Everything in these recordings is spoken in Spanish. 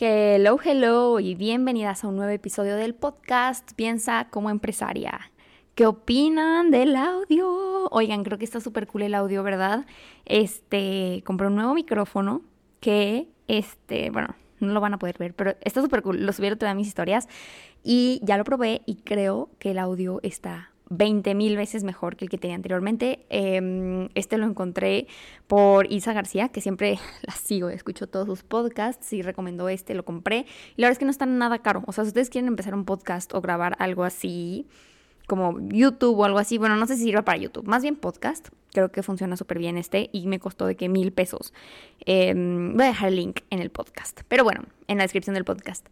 Hello, hello y bienvenidas a un nuevo episodio del podcast Piensa como empresaria. ¿Qué opinan del audio? Oigan, creo que está súper cool el audio, ¿verdad? Este, compré un nuevo micrófono que, este, bueno, no lo van a poder ver, pero está súper cool. Lo subieron todas mis historias y ya lo probé y creo que el audio está 20 mil veces mejor que el que tenía anteriormente. Em, este lo encontré por Isa García, que siempre la sigo, escucho todos sus podcasts y recomendó este, lo compré. Y la verdad es que no está nada caro. O sea, si ustedes quieren empezar un podcast o grabar algo así, como YouTube o algo así, bueno, no sé si sirva para YouTube, más bien podcast. Creo que funciona súper bien este y me costó de que mil pesos. Em, voy a dejar el link en el podcast, pero bueno, en la descripción del podcast.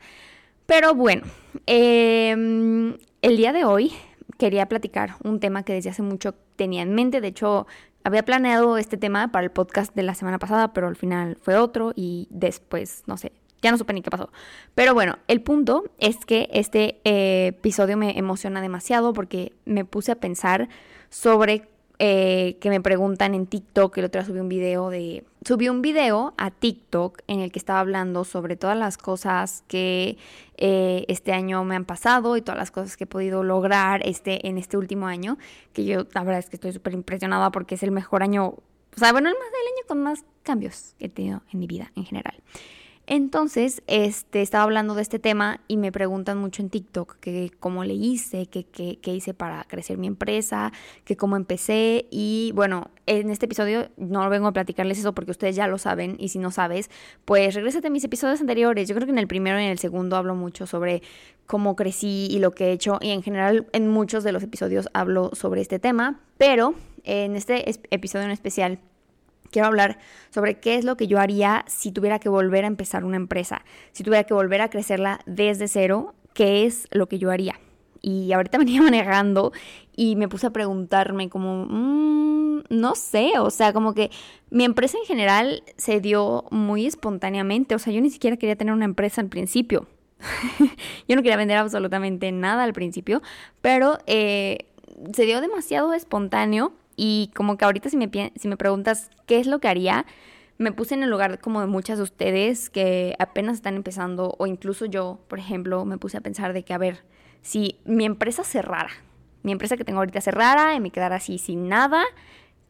Pero bueno, em, el día de hoy quería platicar un tema que desde hace mucho tenía en mente. De hecho, había planeado este tema para el podcast de la semana pasada, pero al final fue otro y después, no sé, ya no supe ni qué pasó. Pero bueno, el punto es que este eh, episodio me emociona demasiado porque me puse a pensar sobre eh, que me preguntan en TikTok, el otro día subí un video de... Subí un video a TikTok en el que estaba hablando sobre todas las cosas que eh, este año me han pasado y todas las cosas que he podido lograr este, en este último año, que yo la verdad es que estoy súper impresionada porque es el mejor año, o sea, bueno, el más del año con más cambios que he tenido en mi vida en general. Entonces, este, estaba hablando de este tema y me preguntan mucho en TikTok que cómo le hice, que qué hice para crecer mi empresa, que cómo empecé. Y bueno, en este episodio no vengo a platicarles eso porque ustedes ya lo saben y si no sabes, pues regrésate a mis episodios anteriores. Yo creo que en el primero y en el segundo hablo mucho sobre cómo crecí y lo que he hecho y en general en muchos de los episodios hablo sobre este tema, pero en este episodio en especial quiero hablar sobre qué es lo que yo haría si tuviera que volver a empezar una empresa, si tuviera que volver a crecerla desde cero, qué es lo que yo haría. Y ahorita venía manejando y me puse a preguntarme como, mm, no sé, o sea, como que mi empresa en general se dio muy espontáneamente, o sea, yo ni siquiera quería tener una empresa al principio. yo no quería vender absolutamente nada al principio, pero eh, se dio demasiado espontáneo y como que ahorita si me, si me preguntas qué es lo que haría, me puse en el lugar como de muchas de ustedes que apenas están empezando o incluso yo, por ejemplo, me puse a pensar de que, a ver, si mi empresa cerrara, mi empresa que tengo ahorita cerrara y me quedara así sin nada,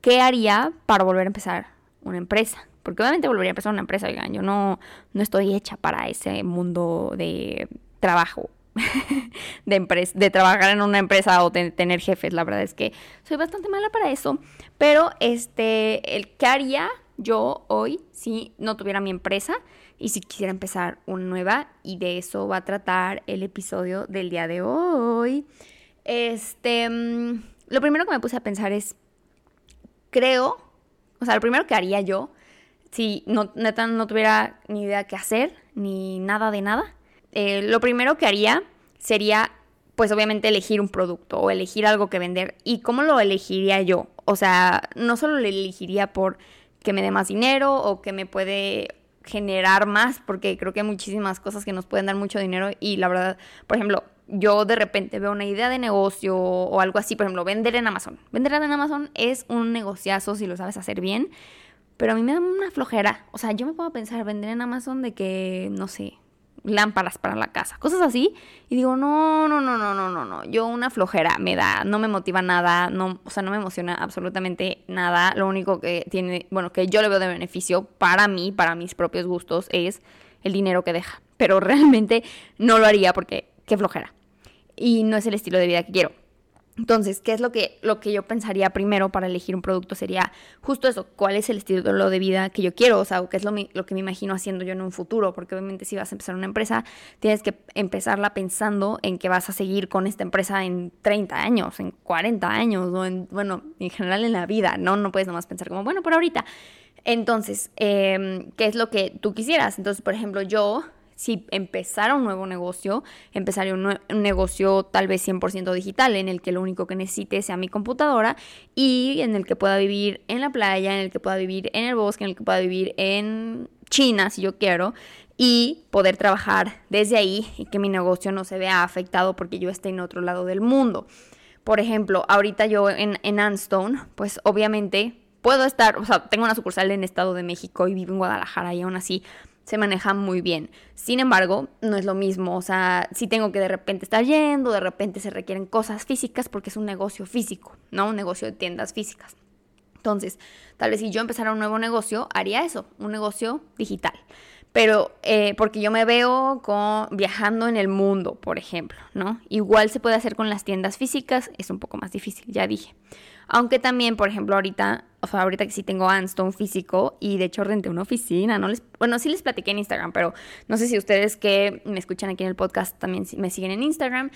¿qué haría para volver a empezar una empresa? Porque obviamente volvería a empezar una empresa, oigan, yo no, no estoy hecha para ese mundo de trabajo de, de trabajar en una empresa o tener jefes. La verdad es que soy bastante mala para eso. Pero este, el que haría yo hoy si no tuviera mi empresa y si quisiera empezar una nueva. Y de eso va a tratar el episodio del día de hoy. Este, mm, lo primero que me puse a pensar es, creo, o sea, lo primero que haría yo si no, no tuviera ni idea qué hacer, ni nada de nada, eh, lo primero que haría sería, pues obviamente, elegir un producto o elegir algo que vender. ¿Y cómo lo elegiría yo? O sea, no solo lo elegiría por que me dé más dinero o que me puede generar más, porque creo que hay muchísimas cosas que nos pueden dar mucho dinero y la verdad, por ejemplo, yo de repente veo una idea de negocio o algo así, por ejemplo, vender en Amazon. Vender en Amazon es un negociazo si lo sabes hacer bien, pero a mí me da una flojera. O sea, yo me puedo pensar vender en Amazon de que, no sé, lámparas para la casa, cosas así. Y digo, no, no, no, no, no, no, no. Yo una flojera me da, no me motiva nada, no, o sea, no me emociona absolutamente nada. Lo único que tiene, bueno, que yo le veo de beneficio para mí, para mis propios gustos, es el dinero que deja. Pero realmente no lo haría porque qué flojera. Y no es el estilo de vida que quiero. Entonces, ¿qué es lo que, lo que yo pensaría primero para elegir un producto? Sería justo eso, ¿cuál es el estilo de vida que yo quiero? O sea, ¿qué es lo, lo, que me imagino haciendo yo en un futuro? Porque obviamente si vas a empezar una empresa, tienes que empezarla pensando en que vas a seguir con esta empresa en 30 años, en 40 años, o en, bueno, en general en la vida, ¿no? No puedes nomás pensar como, bueno, por ahorita. Entonces, em, ¿qué es lo que tú quisieras? Entonces, por ejemplo, yo si empezara un nuevo negocio, empezaría un, negocio tal vez 100% digital, en el que lo único que necesite sea mi computadora y en el que pueda vivir en la playa, en el que pueda vivir en el bosque, en el que pueda vivir en China, si yo quiero, y poder trabajar desde ahí y que mi negocio no se vea afectado porque yo esté en otro lado del mundo. Por ejemplo, ahorita yo en, en Anstone, pues obviamente puedo estar, o sea, tengo una sucursal en Estado de México y vivo en Guadalajara y aún así se maneja muy bien. Sin embargo, no es lo mismo, o sea, si tengo que de repente estar yendo, de repente se requieren cosas físicas porque es un negocio físico, ¿no? Un negocio de tiendas físicas. Entonces, tal vez si yo empezara un nuevo negocio, haría eso, un negocio digital pero eh, porque yo me veo con, viajando en el mundo, por ejemplo, ¿no? Igual se puede hacer con las tiendas físicas, es un poco más difícil, ya dije. Aunque también, por ejemplo, ahorita, o sea, ahorita que sí tengo Anstone físico y de hecho renté una oficina, no les, bueno, sí les platiqué en Instagram, pero no sé si ustedes que me escuchan aquí en el podcast también me siguen en Instagram.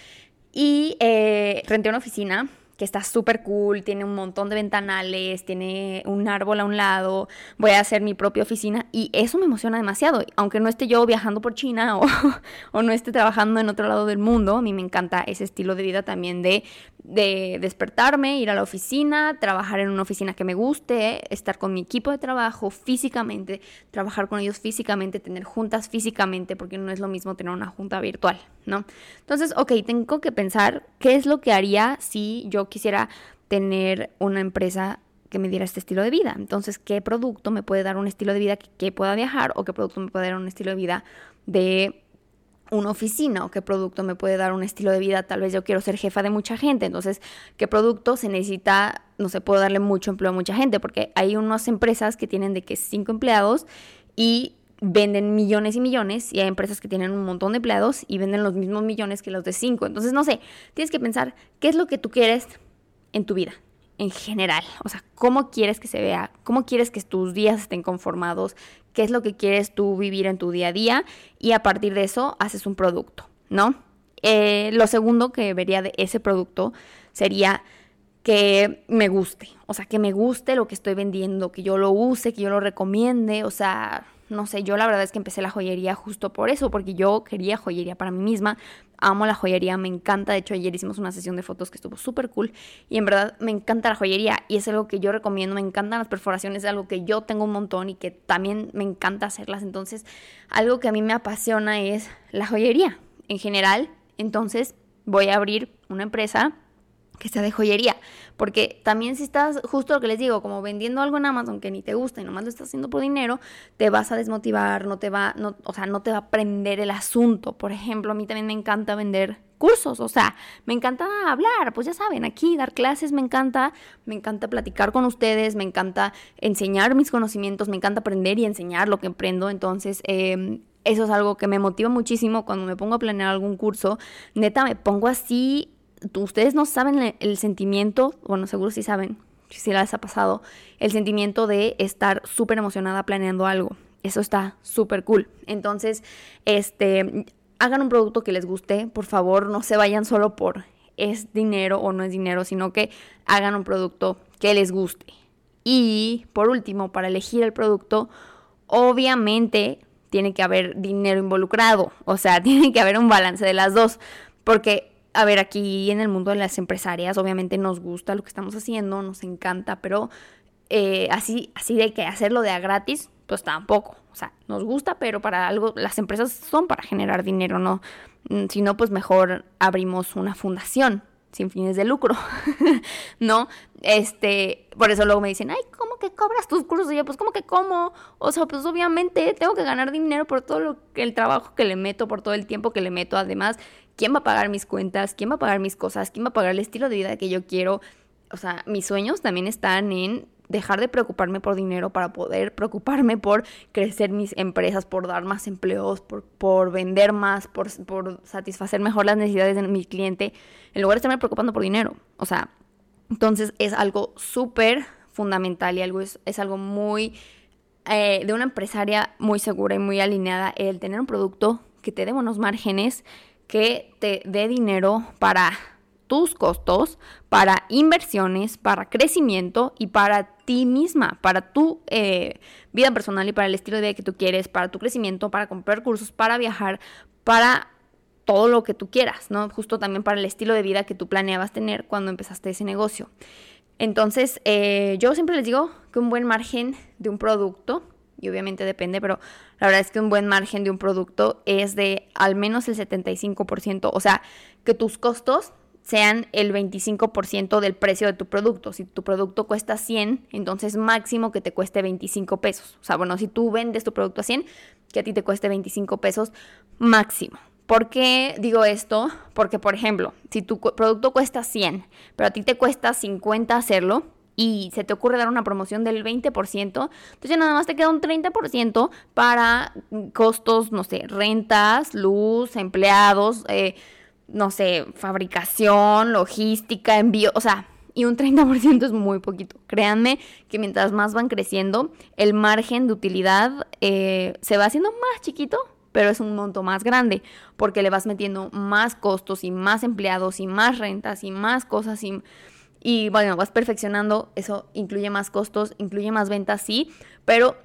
Y eh, renté una oficina que está súper cool, tiene un montón de ventanales, tiene un árbol a un lado, voy a hacer mi propia oficina y eso me emociona demasiado, aunque no esté yo viajando por China o, no esté trabajando en otro lado del mundo, a mí me encanta ese estilo de vida también de, de despertarme, ir a la oficina, trabajar en una oficina que me guste, estar con mi equipo de trabajo físicamente, trabajar con ellos físicamente, tener juntas físicamente, porque no es lo mismo tener una junta virtual, ¿no? Entonces, ok, tengo que pensar qué es lo que haría si yo quisiera tener una empresa que me diera este estilo de vida. Entonces, ¿qué producto me puede dar un estilo de vida que, pueda viajar o qué producto me puede dar un estilo de vida de una oficina o qué producto me puede dar un estilo de vida, tal vez yo quiero ser jefa de mucha gente, entonces, ¿qué producto se necesita? No se puede darle mucho empleo a mucha gente, porque hay unas empresas que tienen de que cinco empleados y venden millones y millones y hay empresas que tienen un montón de empleados y venden los mismos millones que los de cinco. Entonces, no sé, tienes que pensar qué es lo que tú quieres en tu vida en general. O sea, cómo quieres que se vea, cómo quieres que tus días estén conformados, qué es lo que quieres tú vivir en tu día a día y a partir de eso haces un producto, ¿no? Eh, lo segundo que vería de ese producto sería que me guste, o sea, que me guste lo que estoy vendiendo, que yo lo use, que yo lo recomiende, o sea, no sé, yo la verdad es que empecé la joyería justo por eso, porque yo quería joyería para mí misma. Amo la joyería, me encanta. De hecho, ayer hicimos una sesión de fotos que estuvo súper cool. Y en verdad me encanta la joyería y es algo que yo recomiendo. Me encantan las perforaciones, es algo que yo tengo un montón y que también me encanta hacerlas. Entonces, algo que a mí me apasiona es la joyería en general. Entonces, voy a abrir una empresa que sea de joyería. Porque también si estás, justo lo que les digo, como vendiendo algo en Amazon que ni te gusta y nomás lo estás haciendo por dinero, te vas a desmotivar, no te va, no, o sea, no te va a aprender el asunto. Por ejemplo, a mí también me encanta vender cursos, o sea, me encanta hablar, pues ya saben, aquí dar clases me encanta, me encanta platicar con ustedes, me encanta enseñar mis conocimientos, me encanta aprender y enseñar lo que aprendo, entonces... Eh, eso es algo que me motiva muchísimo cuando me pongo a planear algún curso. Neta, me pongo así ustedes no saben el, sentimiento, bueno, seguro sí saben, si les ha pasado, el sentimiento de estar súper emocionada planeando algo. Eso está súper cool. Entonces, este, hagan un producto que les guste, por favor, no se vayan solo por es dinero o no es dinero, sino que hagan un producto que les guste. Y por último, para elegir el producto, obviamente tiene que haber dinero involucrado, o sea, tiene que haber un balance de las dos, porque a ver, aquí en el mundo de las empresarias, obviamente nos gusta lo que estamos haciendo, nos encanta, pero eh, así, así de que hacerlo de a gratis, pues tampoco. O sea, nos gusta, pero para algo, las empresas son para generar dinero, ¿no? Mm, si no, pues mejor abrimos una fundación sin fines de lucro, ¿no? Este, por eso luego me dicen, ay, ¿cómo que cobras tus cursos? Y yo, pues, ¿cómo que cómo? O sea, pues obviamente tengo que ganar dinero por todo lo que, el trabajo que le meto, por todo el tiempo que le meto. Además, ¿quién va a pagar mis cuentas? ¿Quién va a pagar mis cosas? ¿Quién va a pagar el estilo de vida que yo quiero? O sea, mis sueños también están en dejar de preocuparme por dinero para poder preocuparme por crecer mis empresas, por dar más empleos, por, vender más, por, por satisfacer mejor las necesidades de mi cliente, en lugar de estarme preocupando por dinero. O sea, entonces es algo súper fundamental y algo es, es algo muy eh, de una empresaria muy segura y muy alineada el tener un producto que te dé buenos márgenes, que te dé dinero para tus costos, para inversiones, para crecimiento y para ti misma, para tu eh, vida personal y para el estilo de vida que tú quieres, para tu crecimiento, para comprar cursos, para viajar, para todo lo que tú quieras, ¿no? Justo también para el estilo de vida que tú planeabas tener cuando empezaste ese negocio. Entonces, eh, yo siempre les digo que un buen margen de un producto, y obviamente depende, pero la verdad es que un buen margen de un producto es de al menos el 75%, o sea, que tus costos sean el 25% del precio de tu producto. Si tu producto cuesta 100, entonces máximo que te cueste 25 pesos. O sea, bueno, si tú vendes tu producto a 100, que a ti te cueste 25 pesos máximo. ¿Por qué digo esto? Porque, por ejemplo, si tu producto cuesta 100, pero a ti te cuesta 50 hacerlo, y se te ocurre dar una promoción del 20%, entonces ya nada más te queda un 30% para costos, no sé, rentas, luz, empleados, eh, no sé, fabricación, logística, envío, o sea, y un 30% es muy poquito. Créanme que mientras más van creciendo, el margen de utilidad eh, se va haciendo más chiquito, pero es un monto más grande, porque le vas metiendo más costos y más empleados y más rentas y más cosas y, y bueno, vas perfeccionando, eso incluye más costos, incluye más ventas, sí, pero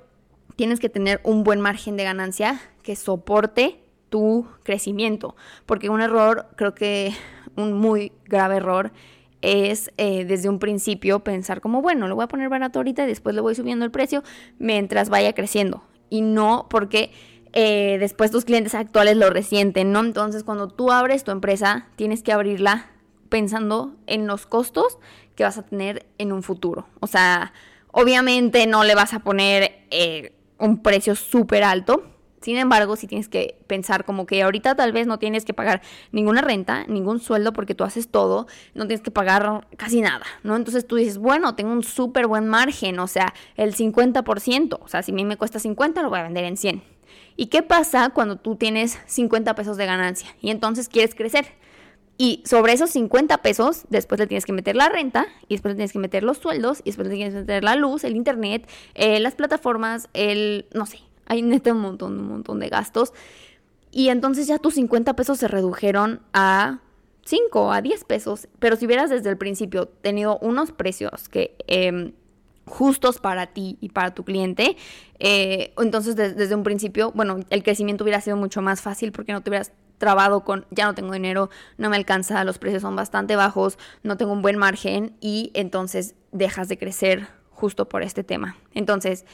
tienes que tener un buen margen de ganancia que soporte tu crecimiento. Porque un error, creo que un muy grave error, es eh, desde un principio pensar como, bueno, lo voy a poner barato ahorita y después le voy subiendo el precio mientras vaya creciendo. Y no porque eh, después tus clientes actuales lo resienten, ¿no? Entonces, cuando tú abres tu empresa, tienes que abrirla pensando en los costos que vas a tener en un futuro. O sea, obviamente no le vas a poner eh, un precio súper alto, sin embargo, si tienes que pensar como que ahorita tal vez no tienes que pagar ninguna renta, ningún sueldo porque tú haces todo, no tienes que pagar casi nada, ¿no? Entonces tú dices, bueno, tengo un súper buen margen, o sea, el 50%, o sea, si a mí me cuesta 50, lo voy a vender en 100. ¿Y qué pasa cuando tú tienes 50 pesos de ganancia y entonces quieres crecer? Y sobre esos 50 pesos, después le tienes que meter la renta, y después le tienes que meter los sueldos, y después le tienes que meter la luz, el internet, eh, las plataformas, el, no sé, hay neta un montón, un montón de gastos. Y entonces ya tus 50 pesos se redujeron a 5, a 10 pesos. Pero si hubieras desde el principio tenido unos precios que... Em, justos para ti y para tu cliente, eh, entonces desde un principio, bueno, el crecimiento hubiera sido mucho más fácil porque no te hubieras trabado con ya no tengo dinero, no me alcanza, los precios son bastante bajos, no tengo un buen margen y entonces dejas de crecer justo por este tema. Entonces,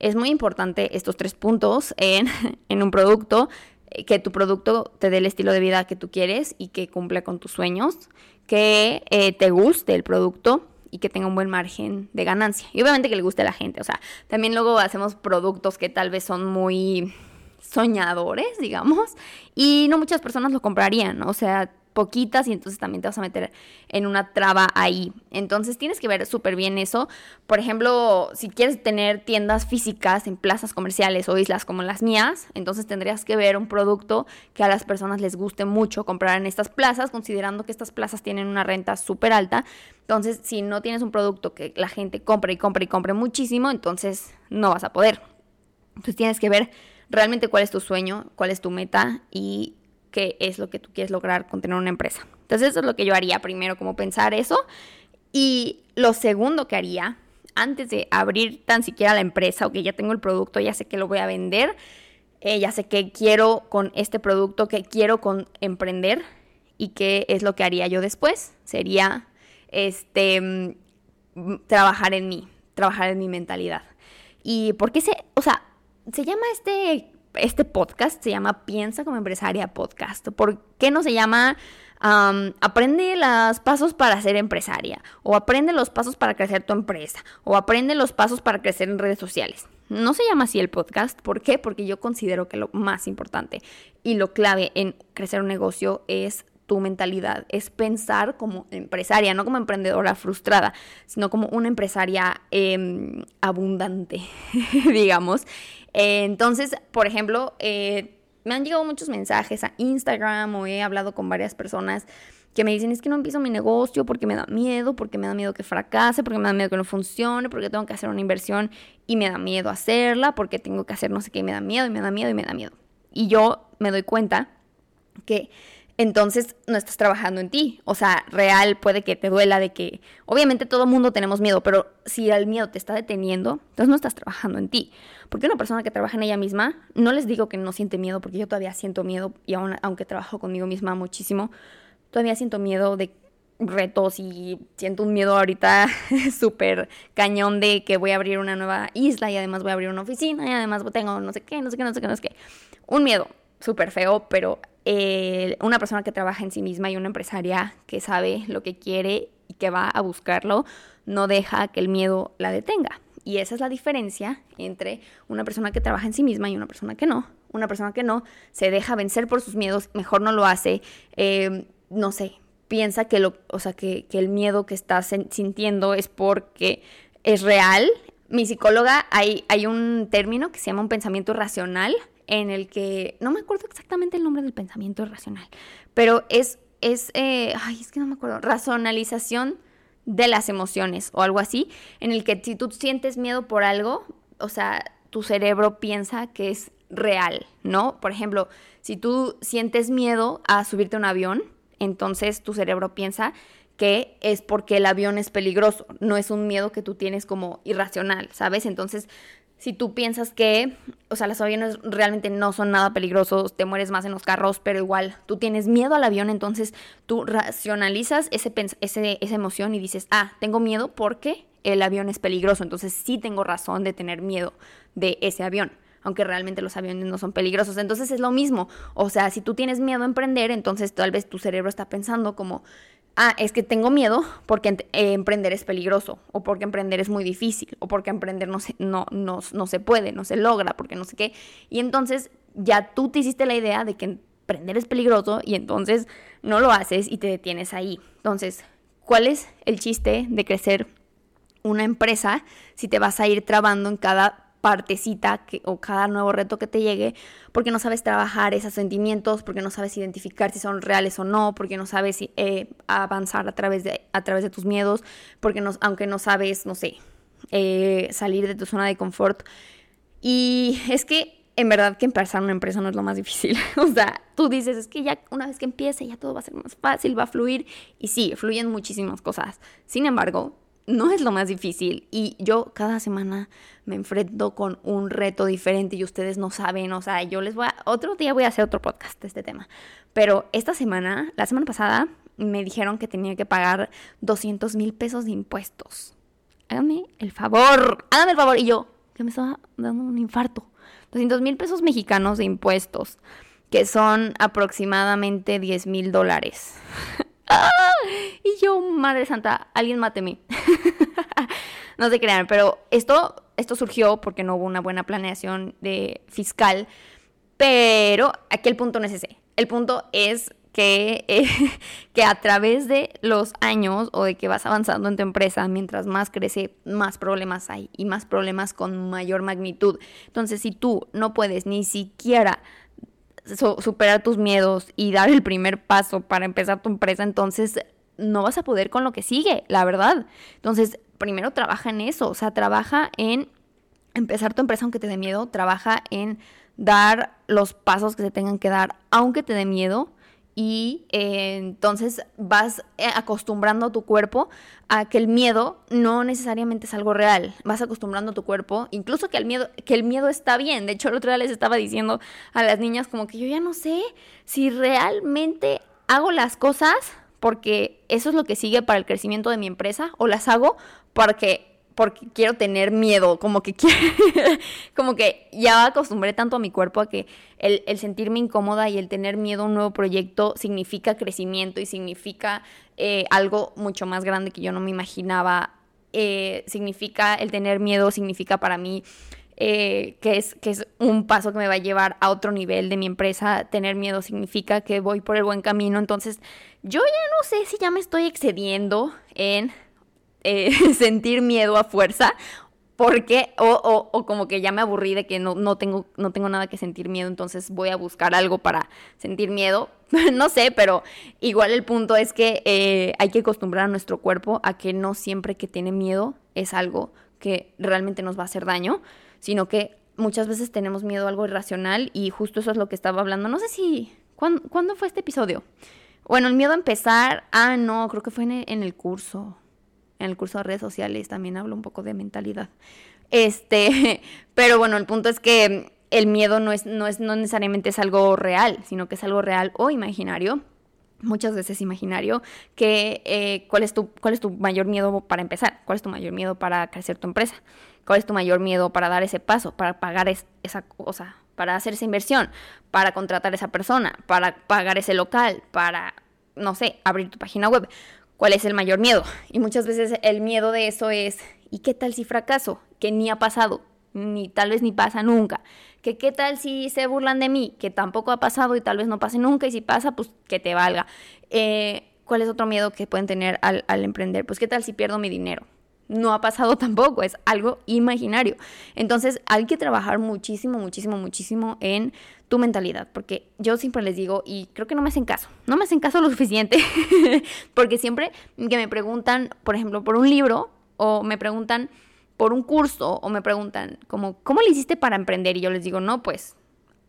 es muy importante estos tres puntos en, un producto, eh, que tu producto te dé el estilo de vida que tú quieres y que cumpla con tus sueños, que eh, te guste el producto y que tenga un buen margen de ganancia. Y obviamente que le guste a la gente. O sea, también luego hacemos productos que tal vez son muy soñadores, digamos, y no muchas personas lo comprarían. O sea, poquitas y entonces también te vas a meter en una traba ahí. Entonces tienes que ver súper bien eso. Por ejemplo, si quieres tener tiendas físicas en plazas comerciales o islas como las mías, entonces tendrías que ver un producto que a las personas les guste mucho comprar en estas plazas, considerando que estas plazas tienen una renta súper alta. Entonces, si no tienes un producto que la gente compre y compre y compre muchísimo, entonces no vas a poder. Entonces tienes que ver realmente cuál es tu sueño, cuál es tu meta y qué es lo que tú quieres lograr con tener una empresa. Entonces eso es lo que yo haría primero, como pensar eso. Y lo segundo que haría, antes de abrir tan siquiera la empresa, o que ya tengo el producto, ya sé que lo voy a vender, eh, ya sé qué quiero con este producto, qué quiero con emprender y qué es lo que haría yo después, sería este mm, trabajar en mí, trabajar en mi mentalidad. ¿Y por qué se, o sea, se llama este este podcast se llama Piensa como empresaria podcast. ¿Por qué no se llama Aprende los pasos para ser empresaria? O Aprende los pasos para crecer tu empresa? O Aprende los pasos para crecer en redes sociales. No se llama así el podcast. ¿Por qué? Porque yo considero que lo más importante y lo clave en crecer un negocio es tu mentalidad, es pensar como empresaria, no como emprendedora frustrada, sino como una empresaria em, abundante, digamos. Eh, entonces, por ejemplo, eh, me han llegado muchos mensajes a Instagram o he hablado con varias personas que me dicen es que no empiezo mi negocio porque me da miedo, porque me da miedo que fracase, porque me da miedo que no funcione, porque tengo que hacer una inversión y me da miedo hacerla, porque tengo que hacer no sé qué y me da miedo y me da miedo y me da miedo. Y yo me doy cuenta que entonces no estás trabajando en ti. O sea, real puede que te duela de que, obviamente todo mundo tenemos miedo, pero si el miedo te está deteniendo, entonces no estás trabajando en ti. Porque una persona que trabaja en ella misma, no les digo que no siente miedo, porque yo todavía siento miedo, y aún, aunque trabajo conmigo misma muchísimo, todavía siento miedo de retos y siento un miedo ahorita súper cañón de que voy a abrir una nueva isla y además voy a abrir una oficina y además tengo no sé qué, no sé qué, no sé qué, no sé qué. Un miedo súper feo, pero eh, una persona que trabaja en sí misma y una empresaria que sabe lo que quiere y que va a buscarlo, no deja que el miedo la detenga. Y esa es la diferencia entre una persona que trabaja en sí misma y una persona que no. Una persona que no se deja vencer por sus miedos, mejor no lo hace, eh, no sé, piensa que, lo, o sea, que, que el miedo que está sintiendo es porque es real. Mi psicóloga, hay, hay un término que se llama un pensamiento racional, en el que, no me acuerdo exactamente el nombre del pensamiento racional, pero es, es, eh, ay, es que no me acuerdo, racionalización de las emociones o algo así, en el que si tú sientes miedo por algo, o sea, tu cerebro piensa que es real, ¿no? Por ejemplo, si tú sientes miedo a subirte a un avión, entonces tu cerebro piensa que es porque el avión es peligroso, no es un miedo que tú tienes como irracional, ¿sabes? Entonces si tú piensas que, o sea, los aviones realmente no son nada peligrosos, te mueres más en los carros, pero igual tú tienes miedo al avión, entonces tú racionalizas ese, ese, esa emoción y dices, ah, tengo miedo porque el avión es peligroso, entonces sí tengo razón de tener miedo de ese avión aunque realmente los aviones no son peligrosos. Entonces es lo mismo. O sea, si tú tienes miedo a emprender, entonces tal vez tu cerebro está pensando como, ah, es que tengo miedo porque eh, emprender es peligroso, o porque emprender es muy difícil, o porque emprender no se, no, no, no se puede, no se logra, porque no sé qué. Y entonces ya tú te hiciste la idea de que emprender es peligroso y entonces no lo haces y te detienes ahí. Entonces, ¿cuál es el chiste de crecer una empresa si te vas a ir trabando en cada partecita que, o cada nuevo reto que te llegue, porque no sabes trabajar esos sentimientos, porque no sabes identificar si son reales o no, porque no sabes eh, avanzar a través, de, a través de tus miedos, porque no, aunque no sabes, no sé, eh, salir de tu zona de confort. Y es que en verdad que empezar una empresa no es lo más difícil. o sea, tú dices, es que ya una vez que empiece ya todo va a ser más fácil, va a fluir. Y sí, fluyen muchísimas cosas. Sin embargo, no es lo más difícil y yo cada semana me enfrento con un reto diferente y ustedes no saben, o sea, yo les voy a, otro día voy a hacer otro podcast de este tema, pero esta semana, la semana pasada, me dijeron que tenía que pagar 200 mil pesos de impuestos. Hágame el favor, hágame el favor. Y yo, que me estaba dando un infarto. 200 mil pesos mexicanos de impuestos, que son aproximadamente 10 mil dólares. ¡Ah! Y yo, Madre Santa, alguien máteme. no se crean, pero esto, esto surgió porque no hubo una buena planeación de fiscal. Pero aquí el punto no es ese. El punto es que, eh, que a través de los años o de que vas avanzando en tu empresa, mientras más crece, más problemas hay y más problemas con mayor magnitud. Entonces, si tú no puedes ni siquiera superar tus miedos y dar el primer paso para empezar tu empresa, entonces no vas a poder con lo que sigue, la verdad. Entonces, primero trabaja en eso, o sea, trabaja en empezar tu empresa aunque te dé miedo, trabaja en dar los pasos que se tengan que dar aunque te dé miedo y eh, entonces vas eh, acostumbrando a tu cuerpo a que el miedo no necesariamente es algo real. Vas acostumbrando a tu cuerpo, incluso que el miedo, que el miedo está bien. De hecho, el otro día les estaba diciendo a las niñas como que yo ya no sé si realmente hago las cosas porque eso es lo que sigue para el crecimiento de mi empresa o las hago porque porque quiero tener miedo, como que como que ya acostumbré tanto a mi cuerpo a que el, sentirme incómoda y el tener miedo a un nuevo proyecto significa crecimiento y significa eh, algo mucho más grande que yo no me imaginaba. Eh, significa, el tener miedo significa para mí eh, que, es, que es un paso que me va a llevar a otro nivel de mi empresa. Tener miedo significa que voy por el buen camino. Entonces, yo ya no sé si ya me estoy excediendo en eh, sentir miedo a fuerza. Porque, o, o, como que ya me aburrí de que no, no, tengo, no tengo nada que sentir miedo, entonces voy a buscar algo para sentir miedo. no sé, pero igual el punto es que eh, hay que acostumbrar a nuestro cuerpo a que no siempre que tiene miedo es algo que realmente nos va a hacer daño, sino que muchas veces tenemos miedo a algo irracional y justo eso es lo que estaba hablando. No sé si ¿Cuándo, fue este episodio? Bueno, el miedo a empezar. Ah, no, creo que fue en el, curso. En el curso de redes sociales también hablo un poco de mentalidad. Este, pero bueno, el punto es que el miedo no es, no es, no necesariamente es algo real, sino que es algo real o imaginario muchas veces imaginario, que eh, ¿cuál, es tu, cuál es tu mayor miedo para empezar, cuál es tu mayor miedo para crecer tu empresa, cuál es tu mayor miedo para dar ese paso, para pagar esa cosa, para hacer esa inversión, para contratar a esa persona, para pagar ese local, para, no sé, abrir tu página web. ¿Cuál es el mayor miedo? Y muchas veces el miedo de eso es, ¿y qué tal si fracaso? Que ni ha pasado, ni tal vez ni pasa nunca que qué tal si se burlan de mí, que tampoco ha pasado y tal vez no pase nunca, y si pasa, pues que te valga. Eh, ¿Cuál es otro miedo que pueden tener al, emprender? Pues qué tal si pierdo mi dinero. No ha pasado tampoco, es algo imaginario. Entonces hay que trabajar muchísimo, muchísimo, muchísimo en tu mentalidad, porque yo siempre les digo, y creo que no me hacen caso, no me hacen caso lo suficiente, porque siempre que me preguntan, por ejemplo, por un libro, o me preguntan, por un curso o me preguntan como, ¿cómo le hiciste para emprender? Y yo les digo, no, pues,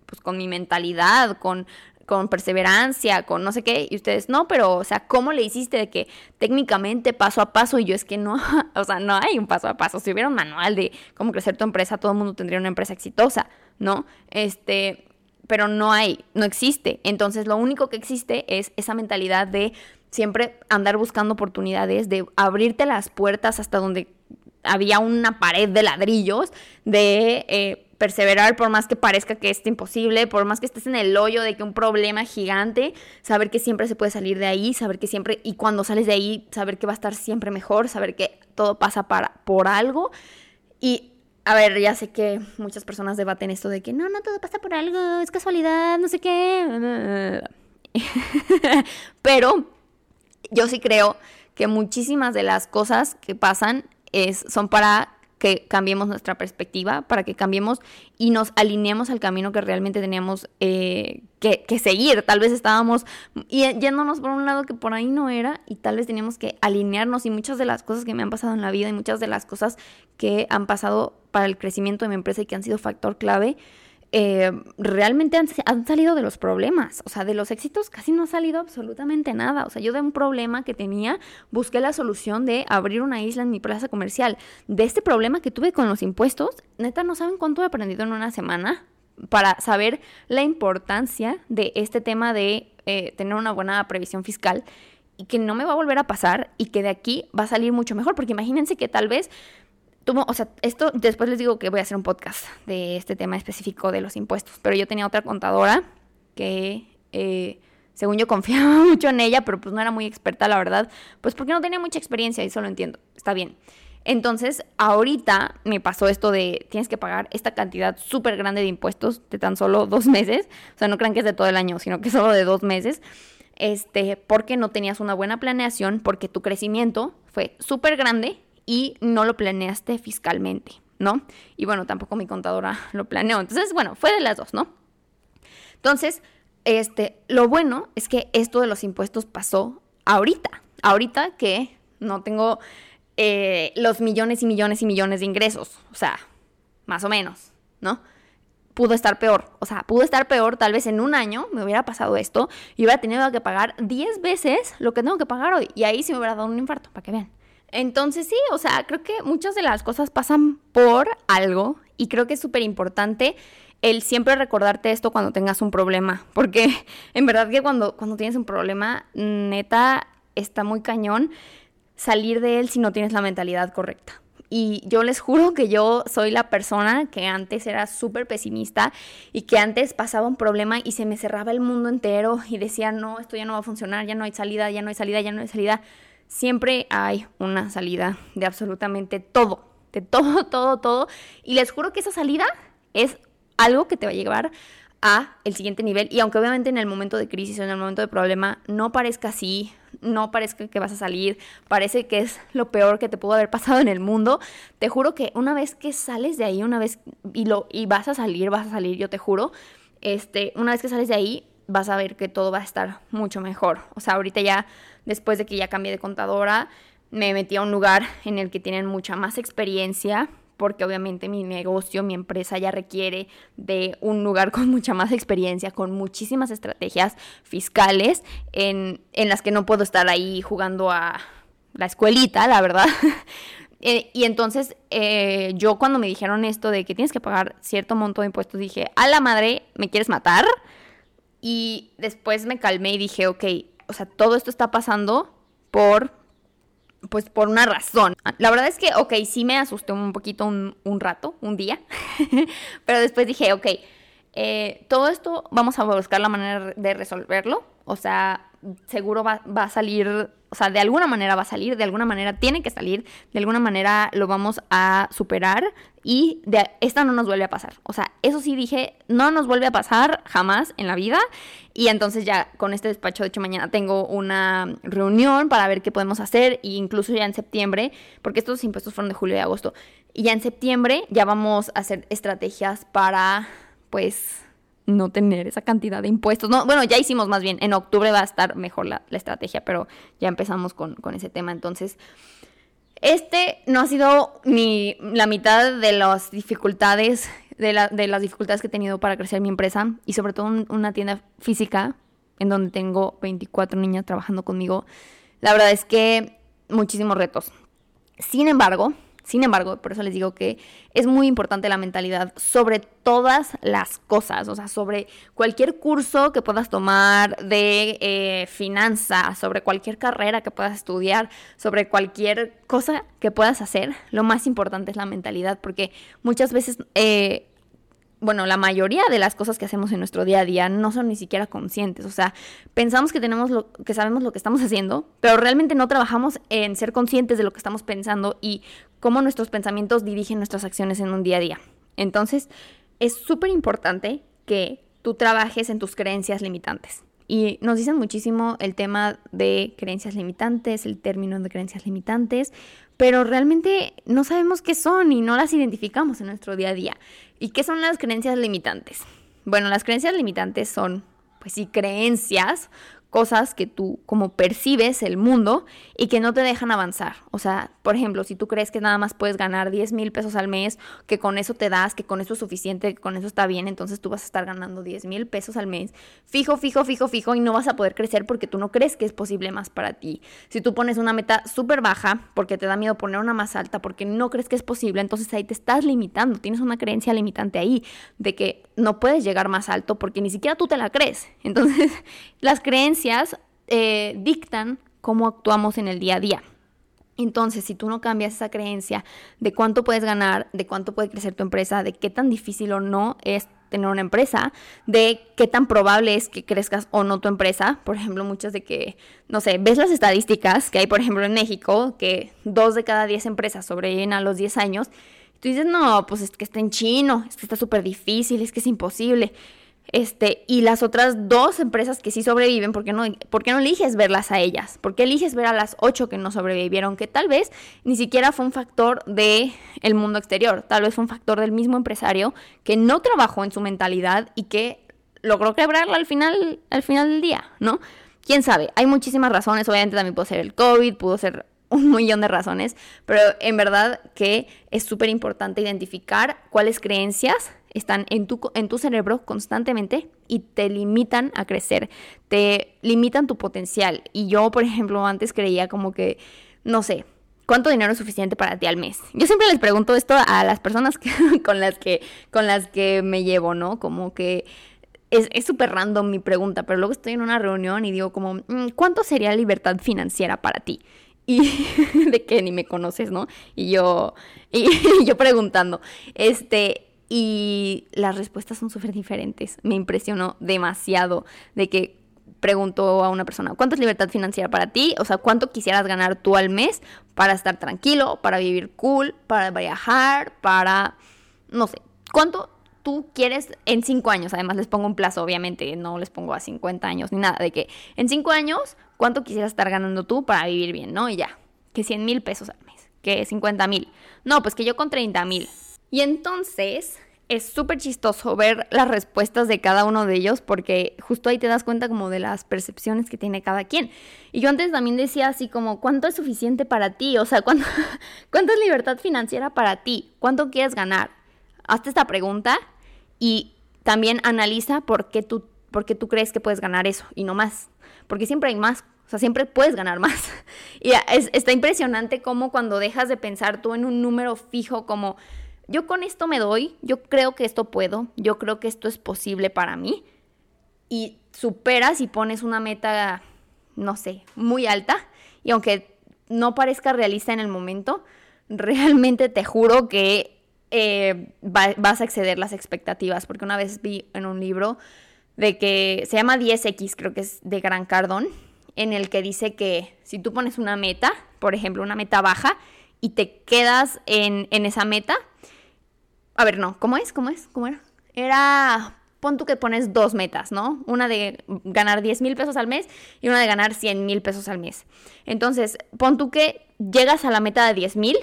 pues con mi mentalidad, con, con perseverancia, con no sé qué, y ustedes no, pero, o sea, ¿cómo le hiciste de que técnicamente paso a paso? Y yo es que no, o sea, no hay un paso a paso. Si hubiera un manual de cómo crecer tu empresa, todo el mundo tendría una empresa exitosa, ¿no? Este, pero no hay, no existe. Entonces, lo único que existe es esa mentalidad de siempre andar buscando oportunidades, de abrirte las puertas hasta donde había una pared de ladrillos de eh, perseverar por más que parezca que es imposible, por más que estés en el hoyo de que un problema gigante, saber que siempre se puede salir de ahí, saber que siempre, y cuando sales de ahí, saber que va a estar siempre mejor, saber que todo pasa para, por algo. Y a ver, ya sé que muchas personas debaten esto de que no, no, todo pasa por algo, es casualidad, no sé qué. Pero yo sí creo que muchísimas de las cosas que pasan son para que cambiemos nuestra perspectiva, para que cambiemos y nos alineemos al camino que realmente teníamos eh, que, seguir. Tal vez estábamos yéndonos por un lado que por ahí no era y tal vez teníamos que alinearnos y muchas de las cosas que me han pasado en la vida y muchas de las cosas que han pasado para el crecimiento de mi empresa y que han sido factor clave, eh, realmente han, salido de los problemas. O sea, de los éxitos casi no ha salido absolutamente nada. O sea, yo de un problema que tenía busqué la solución de abrir una isla en mi plaza comercial. De este problema que tuve con los impuestos, neta, no saben cuánto he aprendido en una semana para saber la importancia de este tema de eh, tener una buena previsión fiscal y que no me va a volver a pasar y que de aquí va a salir mucho mejor. Porque imagínense que tal vez o sea, esto después les digo que voy a hacer un podcast de este tema específico de los impuestos, pero yo tenía otra contadora que, eh, según yo confiaba mucho en ella, pero pues no era muy experta, la verdad, pues porque no tenía mucha experiencia eso lo entiendo, está bien. Entonces, ahorita me pasó esto de tienes que pagar esta cantidad súper grande de impuestos de tan solo dos meses, o sea, no crean que es de todo el año, sino que es solo de dos meses este, porque no tenías una buena planeación, porque tu crecimiento fue súper grande y no lo planeaste fiscalmente, ¿no? Y bueno, tampoco mi contadora lo planeó. Entonces, bueno, fue de las dos, ¿no? Entonces, este, lo bueno es que esto de los impuestos pasó ahorita, ahorita que no tengo eh, los millones y millones y millones de ingresos, o sea, más o menos, ¿no? Pudo estar peor, o sea, pudo estar peor, tal vez en un año me hubiera pasado esto y hubiera tenido que pagar 10 veces lo que tengo que pagar hoy y ahí sí me hubiera dado un infarto, para que vean. Entonces sí, o sea, creo que muchas de las cosas pasan por algo y creo que es súper importante el siempre recordarte esto cuando tengas un problema, porque en verdad que cuando, cuando tienes un problema, neta, está muy cañón salir de él si no tienes la mentalidad correcta. Y yo les juro que yo soy la persona que antes era súper pesimista y que antes pasaba un problema y se me cerraba el mundo entero y decía, no, esto ya no va a funcionar, ya no hay salida, ya no hay salida, ya no hay salida siempre hay una salida de absolutamente todo, de todo, todo, todo. Y les juro que esa salida es algo que te va a llevar a el siguiente nivel y aunque obviamente en el momento de crisis o en el momento de problema no parezca así, no parezca que vas a salir, parece que es lo peor que te pudo haber pasado en el mundo, te juro que una vez que sales de ahí, una vez y lo y vas a salir, vas a salir, yo te juro, este, una vez que sales de ahí vas a ver que todo va a estar mucho mejor. O sea, ahorita ya después de que ya cambié de contadora, me metí a un lugar en el que tienen mucha más experiencia porque obviamente mi negocio, mi empresa ya requiere de un lugar con mucha más experiencia, con muchísimas estrategias fiscales en, las que no puedo estar ahí jugando a la escuelita, la verdad. Eh, y entonces eh, yo cuando me dijeron esto de que tienes que pagar cierto monto de impuestos, dije, a la madre, ¿me quieres matar? Y después me calmé y dije, ok, o sea, todo esto está pasando por, pues por una razón. La verdad es que, ok, sí me asusté un poquito un, rato, un día, pero después dije, ok, eh, todo esto vamos a buscar la manera de resolverlo. O sea, seguro va, va a salir o sea, de alguna manera va a salir, de alguna manera tiene que salir, de alguna manera lo vamos a superar y de esta no nos vuelve a pasar. O sea, eso sí dije, no nos vuelve a pasar jamás en la vida. Y entonces ya con este despacho, de hecho mañana tengo una reunión para ver qué podemos hacer e incluso ya en septiembre, porque estos impuestos fueron de julio y agosto, y ya en septiembre ya vamos a hacer estrategias para, pues, no tener esa cantidad de impuestos. No, bueno, ya hicimos más bien, en octubre va a estar mejor la, estrategia, pero ya empezamos con, ese tema. Entonces, este no ha sido ni la mitad de las dificultades, de, las dificultades que he tenido para crecer mi empresa y sobre todo una tienda física en donde tengo 24 niñas trabajando conmigo. La verdad es que muchísimos retos. Sin embargo, sin embargo, por eso les digo que es muy importante la mentalidad sobre todas las cosas, o sea, sobre cualquier curso que puedas tomar de eh, finanzas, sobre cualquier carrera que puedas estudiar, sobre cualquier cosa que puedas hacer, lo más importante es la mentalidad, porque muchas veces... Eh, bueno, la mayoría de las cosas que hacemos en nuestro día a día no son ni siquiera conscientes. O sea, pensamos que tenemos lo, que sabemos lo que estamos haciendo, pero realmente no trabajamos en ser conscientes de lo que estamos pensando y cómo nuestros pensamientos dirigen nuestras acciones en un día a día. Entonces, es súper importante que tú trabajes en tus creencias limitantes. Y nos dicen muchísimo el tema de creencias limitantes, el término de creencias limitantes, pero realmente no sabemos qué son y no las identificamos en nuestro día a día. ¿Y qué son las creencias limitantes? Bueno, las creencias limitantes son, pues sí, creencias cosas que tú como percibes el mundo y que no te dejan avanzar. O sea, por ejemplo, si tú crees que nada más puedes ganar 10 mil pesos al mes, que con eso te das, que con eso es suficiente, que con eso está bien, entonces tú vas a estar ganando 10 mil pesos al mes, fijo, fijo, fijo, fijo, y no vas a poder crecer porque tú no crees que es posible más para ti. Si tú pones una meta súper baja porque te da miedo poner una más alta, porque no crees que es posible, entonces ahí te estás limitando, tienes una creencia limitante ahí de que no puedes llegar más alto porque ni siquiera tú te la crees. Entonces, las creencias eh, dictan cómo actuamos en el día a día. Entonces, si tú no cambias esa creencia de cuánto puedes ganar, de cuánto puede crecer tu empresa, de qué tan difícil o no es tener una empresa, de qué tan probable es que crezcas o no tu empresa. Por ejemplo, muchas de que, no sé, ves las estadísticas que hay, por ejemplo, en México, que dos de cada diez empresas sobreviven a los 10 años. Tú dices, no, pues es que está en chino, es que está súper difícil, es que es imposible. Este, y las otras dos empresas que sí sobreviven, ¿por qué, no, ¿por qué no eliges verlas a ellas? ¿Por qué eliges ver a las ocho que no sobrevivieron? Que tal vez ni siquiera fue un factor del el mundo exterior, tal vez fue un factor del mismo empresario que no trabajó en su mentalidad y que logró quebrarla al final, al final del día, ¿no? Quién sabe, hay muchísimas razones, obviamente también pudo ser el COVID, pudo ser un millón de razones, pero en verdad que es súper importante identificar cuáles creencias están en tu, en tu cerebro constantemente y te limitan a crecer, te limitan tu potencial. Y yo, por ejemplo, antes creía como que, no sé, ¿cuánto dinero es suficiente para ti al mes? Yo siempre les pregunto esto a las personas con, las que, con las que me llevo, ¿no? Como que es súper random mi pregunta, pero luego estoy en una reunión y digo como, mm, ¿cuánto sería libertad financiera para ti? Y de que ni me conoces, ¿no? Y yo, y yo preguntando, este, y las respuestas son súper diferentes. Me impresionó demasiado de que preguntó a una persona, ¿cuánto es libertad financiera para ti? O sea, ¿cuánto quisieras ganar tú al mes para estar tranquilo, para vivir cool, para viajar, para, no sé, ¿cuánto tú quieres en cinco años? Además les pongo un plazo, obviamente, no les pongo a 50 años ni nada, de que en cinco años, ¿cuánto quisieras estar ganando tú para vivir bien? ¿No? Y ya, que 100 mil pesos al mes, que 50 mil. No, pues que yo con 30 mil. Y entonces, es súper chistoso ver las respuestas de cada uno de ellos porque justo ahí te das cuenta como de las percepciones que tiene cada quien. Y yo antes también decía así como, ¿cuánto es suficiente para ti? O sea, ¿cuánto, ¿cuánto es libertad financiera para ti? ¿Cuánto quieres ganar? Hazte esta pregunta y también analiza por qué tú, por qué tú crees que puedes ganar eso y no más. Porque siempre hay más. O sea, siempre puedes ganar más. Y está impresionante cómo cuando dejas de pensar tú en un número fijo como yo con esto me doy, yo creo que esto puedo, yo creo que esto es posible para mí. Y superas y pones una meta, no sé, muy alta. Y aunque no parezca realista en el momento, realmente te juro que eh, vas a exceder las expectativas. Porque una vez vi en un libro de que se llama 10X, creo que es de Gran Cardón, en el que dice que si tú pones una meta, por ejemplo, una meta baja, y te quedas en, en esa meta, a ver, no, ¿cómo es? ¿Cómo es? ¿Cómo era? Era, pon tú que pones dos metas, ¿no? Una de ganar 10 mil pesos al mes y una de ganar 100 mil pesos al mes. Entonces, pon tú que llegas a la meta de 10 mil.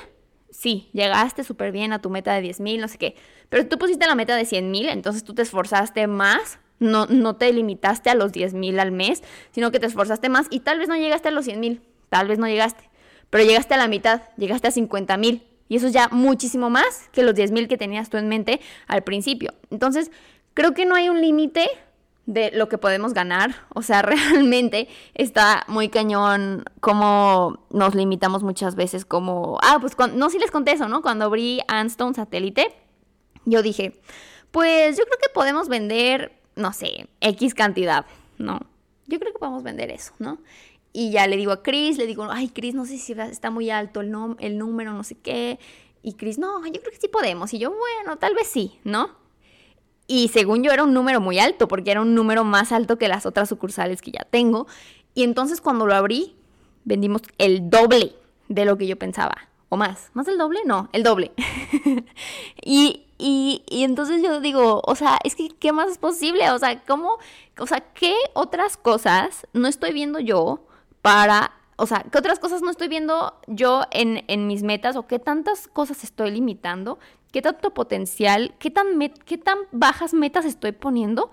Sí, llegaste súper bien a tu meta de 10 mil, no sé qué. Pero tú pusiste la meta de 100 mil, entonces tú te esforzaste más no, no, te limitaste a los 10 mil al mes, sino que te esforzaste más y tal vez no llegaste a los 100 mil, tal vez no llegaste, pero llegaste a la mitad, llegaste a 50 mil. Y eso es ya muchísimo más que los 10 mil que tenías tú en mente al principio. Entonces, creo que no hay un límite de lo que podemos ganar. O sea, realmente está muy cañón como nos limitamos muchas veces como... Ah, pues no, si les conté eso, ¿no? Cuando abrí Anstone Satélite, yo dije, pues yo creo que podemos vender, no sé, X cantidad, ¿no? Yo creo que podemos vender eso, ¿no? Y ya le digo a Chris, le digo, ay, Chris, no sé si está muy alto el, el número, no sé qué. Y Chris, no, yo creo que sí podemos. Y yo, bueno, tal vez sí, ¿no? Y según yo era un número muy alto, porque era un número más alto que las otras sucursales que ya tengo. Y entonces cuando lo abrí, vendimos el doble de lo que yo pensaba. ¿O más? ¿Más del doble? No, el doble. y, y, y, entonces yo digo, o sea, es que, ¿qué más es posible? O sea, ¿cómo? O sea, ¿qué otras cosas no estoy viendo yo para, o sea, ¿qué otras cosas no estoy viendo yo en, mis metas o qué tantas cosas estoy limitando? ¿Qué tanto potencial, qué tan, qué tan bajas metas estoy poniendo?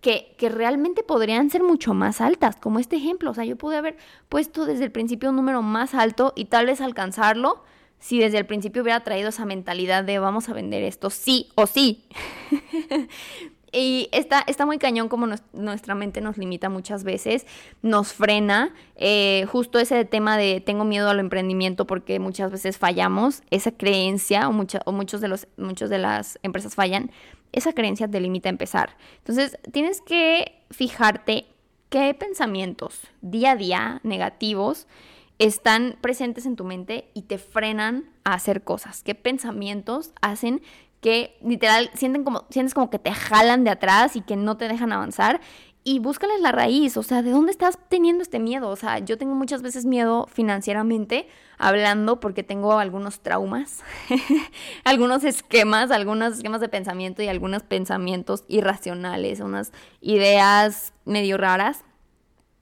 Que, que, realmente podrían ser mucho más altas, como este ejemplo. O sea, yo pude haber puesto desde el principio un número más alto y tal vez alcanzarlo si desde el principio hubiera traído esa mentalidad de vamos a vender esto sí o sí. Y está, está muy cañón como nuestra mente nos limita muchas veces, nos frena. Eh, justo ese tema de tengo miedo al emprendimiento porque muchas veces fallamos, esa creencia, o, o muchos, de los, muchos de las empresas fallan, esa creencia te limita a empezar. Entonces, tienes que fijarte qué pensamientos día a día negativos están presentes en tu mente y te frenan a hacer cosas. ¿Qué pensamientos hacen que literal sienten como, sientes como que te jalan de atrás y que no te dejan avanzar. Y búscales la raíz, o sea, ¿de dónde estás teniendo este miedo? O sea, yo tengo muchas veces miedo financieramente hablando porque tengo algunos traumas, algunos esquemas, algunos esquemas de pensamiento y algunos pensamientos irracionales, unas ideas medio raras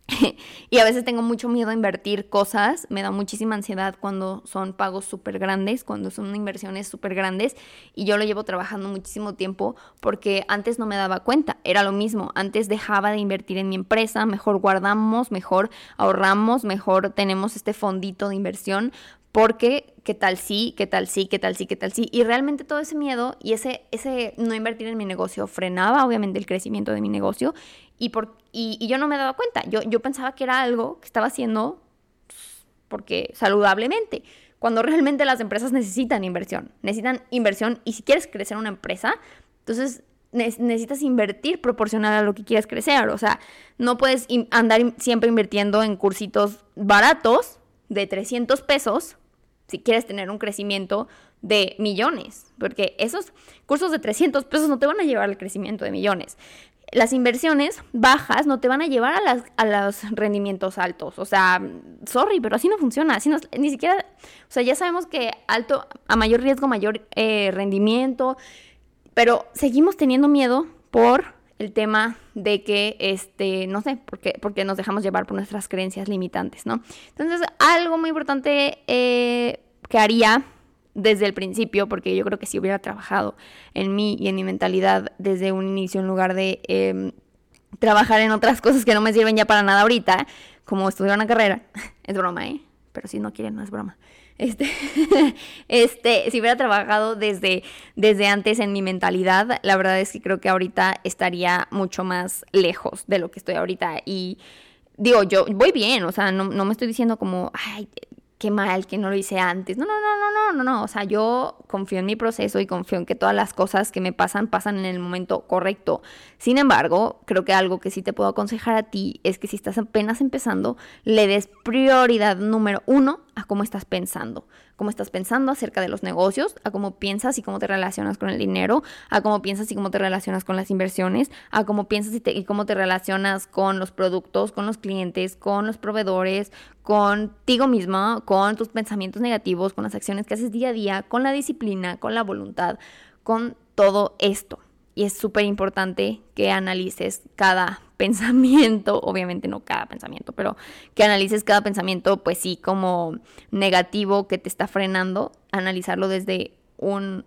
y a veces tengo mucho miedo a invertir cosas, me da muchísima ansiedad cuando son pagos súper grandes, cuando son inversiones súper grandes y yo lo llevo trabajando muchísimo tiempo porque antes no me daba cuenta, era lo mismo, antes dejaba de invertir en mi empresa, mejor guardamos, mejor ahorramos, mejor tenemos este fondito de inversión porque qué tal sí, qué tal sí, qué tal sí, qué tal sí. Y realmente todo ese miedo y ese, ese no invertir en mi negocio frenaba obviamente el crecimiento de mi negocio y, por, y, yo no me daba cuenta. Yo, yo pensaba que era algo que estaba haciendo pues, porque saludablemente, cuando realmente las empresas necesitan inversión. Necesitan inversión y si quieres crecer una empresa, entonces necesitas invertir proporcional a lo que quieres crecer. O sea, no puedes andar siempre invirtiendo en cursitos baratos de 300 pesos si quieres tener un crecimiento de millones, porque esos cursos de 300 pesos no te van a llevar al crecimiento de millones las inversiones bajas no te van a llevar a, las, a los rendimientos altos. O sea, sorry, pero así no funciona. Así no, ni siquiera, o sea, ya sabemos que alto, a mayor riesgo, mayor eh, rendimiento, pero seguimos teniendo miedo por el tema de que, este, no sé, porque, porque nos dejamos llevar por nuestras creencias limitantes, ¿no? Entonces, algo muy importante eh, que haría desde el principio, porque yo creo que si hubiera trabajado en mí y en mi mentalidad desde un inicio, en lugar de em, trabajar en otras cosas que no me sirven ya para nada ahorita, como estudiar una carrera, es broma, ¿eh? Pero si no quieren, no es broma. Este, este, si hubiera trabajado desde, desde antes en mi mentalidad, la verdad es que creo que ahorita estaría mucho más lejos de lo que estoy ahorita. Y digo, yo voy bien, o sea, no, no me estoy diciendo como, ay, qué mal que no lo hice antes. No, no, no, no, no, no, no. O sea, yo confío en mi proceso y confío en que todas las cosas que me pasan pasan en el momento correcto. Sin embargo, creo que algo que sí te puedo aconsejar a ti es que si estás apenas empezando, le des prioridad número uno a cómo estás pensando cómo estás pensando acerca de los negocios, a cómo piensas y cómo te relacionas con el dinero, a cómo piensas y cómo te relacionas con las inversiones, a cómo piensas y, cómo te relacionas con los productos, con los clientes, con los proveedores, contigo misma, con tus pensamientos negativos, con las acciones que haces día a día, con la disciplina, con la voluntad, con todo esto. Y es súper importante que analices cada pensamiento, obviamente no cada pensamiento, pero que analices cada pensamiento, pues sí, como negativo que te está frenando, analizarlo desde un,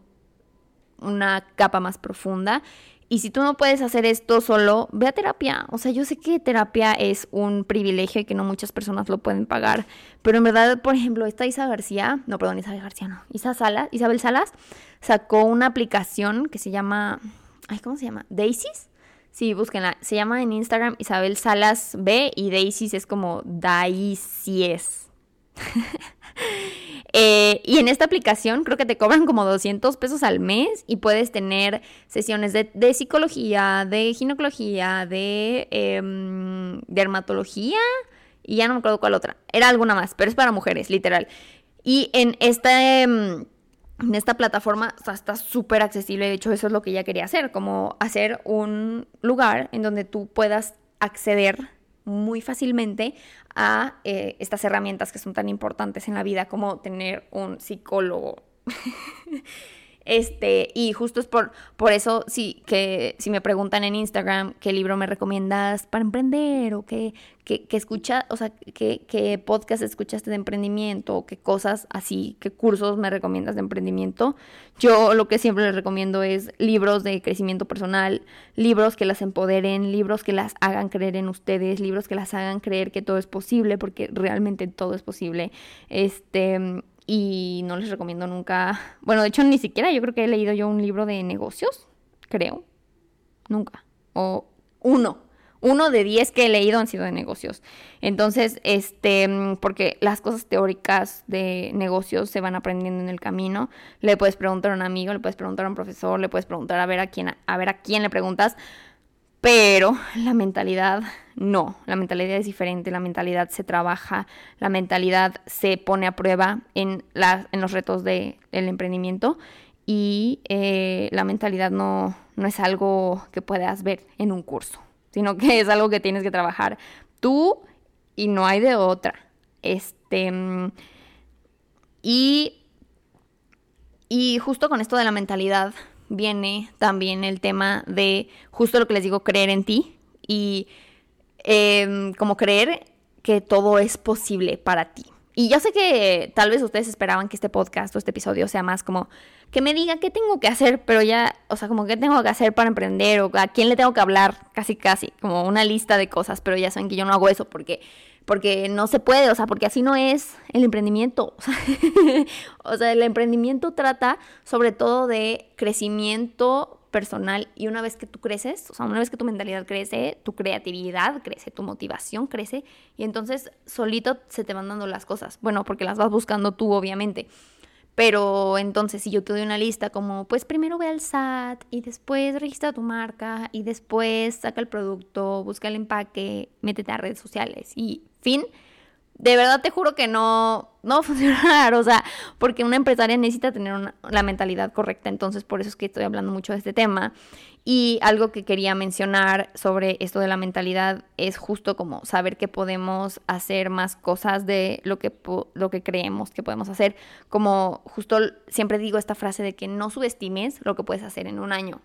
una capa más profunda. Y si tú no puedes hacer esto solo, ve a terapia. O sea, yo sé que terapia es un privilegio y que no muchas personas lo pueden pagar. Pero en verdad, por ejemplo, esta Isa García, no, perdón, Isabel García, no, Isa Salas, Isabel Salas sacó una aplicación que se llama, ay, ¿cómo se llama? Daisies. Sí, búsquenla. Se llama en Instagram Isabel Salas B y Daisies es como Daisies. eh, y en esta aplicación creo que te cobran como 200 pesos al mes y puedes tener sesiones de, psicología, de ginecología, de em, dermatología y ya no me acuerdo cuál otra. Era alguna más, pero es para mujeres, literal. Y en esta... Em, en esta plataforma está súper accesible. De hecho, eso es lo que ella quería hacer, como hacer un lugar en donde tú puedas acceder muy fácilmente a eh, estas herramientas que son tan importantes en la vida como tener un psicólogo. Este, y justo es por, por eso, sí, que si me preguntan en Instagram qué libro me recomiendas para emprender o qué, qué, escucha, o sea, qué, qué, podcast escuchaste de emprendimiento o qué cosas así, qué cursos me recomiendas de emprendimiento, yo lo que siempre les recomiendo es libros de crecimiento personal, libros que las empoderen, libros que las hagan creer en ustedes, libros que las hagan creer que todo es posible, porque realmente todo es posible. Este, y no les recomiendo nunca, bueno, de hecho ni siquiera yo creo que he leído yo un libro de negocios, creo, nunca, o uno, uno de diez que he leído han sido de negocios. Entonces, este, porque las cosas teóricas de negocios se van aprendiendo en el camino. Le puedes preguntar a un amigo, le puedes preguntar a un profesor, le puedes preguntar a ver a quién, a ver a quién le preguntas. Pero la mentalidad no, la mentalidad es diferente, la mentalidad se trabaja, la mentalidad se pone a prueba en, los retos del emprendimiento y eh, la mentalidad no, no es algo que puedas ver en un curso, sino que es algo que tienes que trabajar tú y no hay de otra. Este, y, y justo con esto de la mentalidad viene también el tema de justo lo que les digo, creer en ti y em, como creer que todo es posible para ti. Y ya sé que tal vez ustedes esperaban que este podcast o este episodio sea más como que me diga qué tengo que hacer, pero ya, o sea, como qué tengo que hacer para emprender o a quién le tengo que hablar, casi casi, como una lista de cosas, pero ya saben que yo no hago eso porque porque no se puede, o sea, porque así no es el emprendimiento. O sea, el emprendimiento trata sobre todo de crecimiento personal y una vez que tú creces, o sea, una vez que tu mentalidad crece, tu creatividad crece, tu motivación crece y entonces solito se te van dando las cosas. Bueno, porque las vas buscando tú, obviamente. Pero entonces, si yo te doy una lista como, pues primero ve al SAT y después registra tu marca y después saca el producto, busca el empaque, métete a redes sociales y fin, de verdad te juro que no, no va a funcionar, o sea, porque una empresaria necesita tener la mentalidad correcta, entonces por eso es que estoy hablando mucho de este tema. Y algo que quería mencionar sobre esto de la mentalidad es justo como saber que podemos hacer más cosas de lo que, lo que creemos que podemos hacer. Como justo siempre digo esta frase de que no subestimes lo que puedes hacer en un año.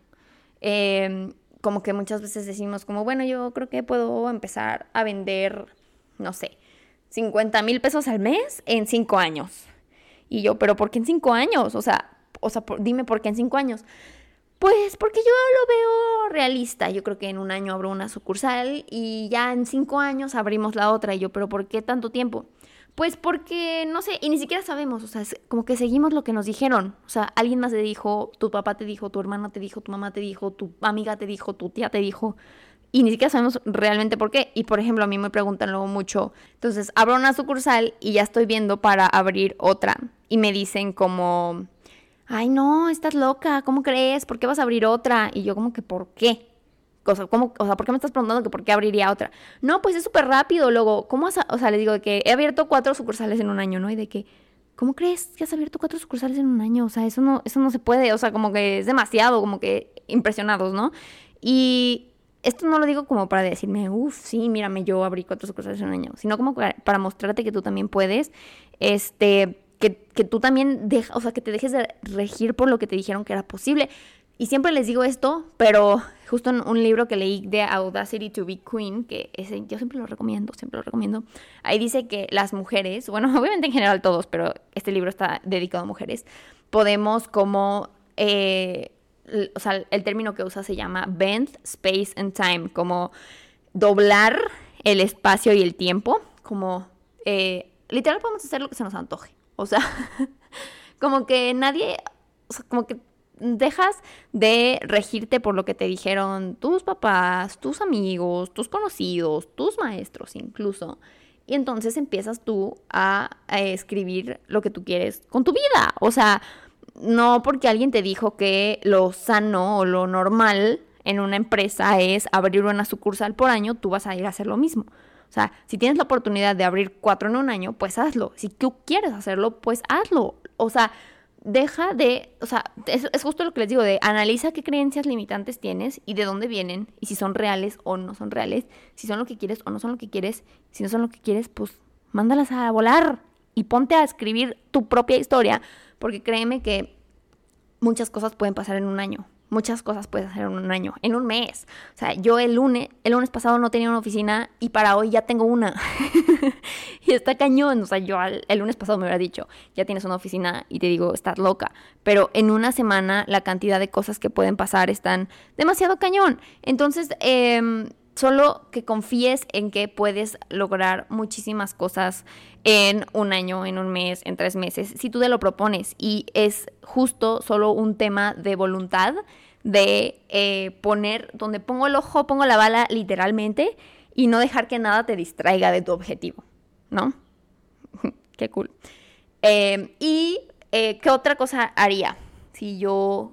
Em, como que muchas veces decimos como, bueno, yo creo que puedo empezar a vender, no sé, 50 mil pesos al mes en cinco años. Y yo, pero ¿por qué en cinco años? O sea, o sea, dime por qué en cinco años. Pues porque yo lo veo realista. Yo creo que en un año abro una sucursal y ya en cinco años abrimos la otra. Y yo, pero ¿por qué tanto tiempo? Pues porque, no sé, y ni siquiera sabemos, o sea, es como que seguimos lo que nos dijeron. O sea, alguien más te dijo, tu papá te dijo, tu hermana te dijo, tu mamá te dijo, tu amiga te dijo, tu tía te dijo. Y ni siquiera sabemos realmente por qué. Y por ejemplo, a mí me preguntan luego mucho, entonces abro una sucursal y ya estoy viendo para abrir otra. Y me dicen como, ay no, estás loca, ¿cómo crees? ¿Por qué vas a abrir otra? Y yo como que, ¿por qué? O sea, ¿cómo, o sea, ¿por qué me estás preguntando que por qué abriría otra? No, pues es súper rápido. Luego, ¿cómo has, o sea, les digo que he abierto cuatro sucursales en un año, ¿no? Y de que, ¿cómo crees que has abierto cuatro sucursales en un año? O sea, eso no, eso no se puede. O sea, como que es demasiado, como que impresionados, ¿no? Y esto no lo digo como para decirme, uff, sí, mírame, yo abrí cuatro sucursales en un año, sino como para mostrarte que tú también puedes, este, que, que tú también, deja, o sea, que te dejes de regir por lo que te dijeron que era posible. Y siempre les digo esto, pero justo en un libro que leí de Audacity to be Queen, que ese, yo siempre lo recomiendo, siempre lo recomiendo, ahí dice que las mujeres, bueno, obviamente en general todos, pero este libro está dedicado a mujeres, podemos como, eh, o sea, el término que usa se llama bend, space and time, como doblar el espacio y el tiempo, como, eh, literal podemos hacer lo que se nos antoje, o sea, como que nadie, o sea, como que dejas de regirte por lo que te dijeron tus papás, tus amigos, tus conocidos, tus maestros incluso. Y entonces empiezas tú a, escribir lo que tú quieres con tu vida. O sea, no porque alguien te dijo que lo sano o lo normal en una empresa es abrir una sucursal por año, tú vas a ir a hacer lo mismo. O sea, si tienes la oportunidad de abrir cuatro en un año, pues hazlo. Si tú quieres hacerlo, pues hazlo. O sea, deja de, o sea, es, justo lo que les digo, de analiza qué creencias limitantes tienes y de dónde vienen y si son reales o no son reales, si son lo que quieres o no son lo que quieres, si no son lo que quieres, pues mándalas a volar y ponte a escribir tu propia historia, porque créeme que muchas cosas pueden pasar en un año muchas cosas puedes hacer en un año, en un mes. O sea, yo el lunes, el lunes pasado no tenía una oficina y para hoy ya tengo una. y está cañón. O sea, yo el lunes pasado me hubiera dicho, ya tienes una oficina y te digo, estás loca. Pero en una semana la cantidad de cosas que pueden pasar están demasiado cañón. Entonces, eh, Solo que confíes en que puedes lograr muchísimas cosas en un año, en un mes, en tres meses, si tú te lo propones. Y es justo solo un tema de voluntad, de eh, poner, donde pongo el ojo, pongo la bala literalmente y no dejar que nada te distraiga de tu objetivo, ¿no? Qué cool. Em, y eh, qué otra cosa haría si yo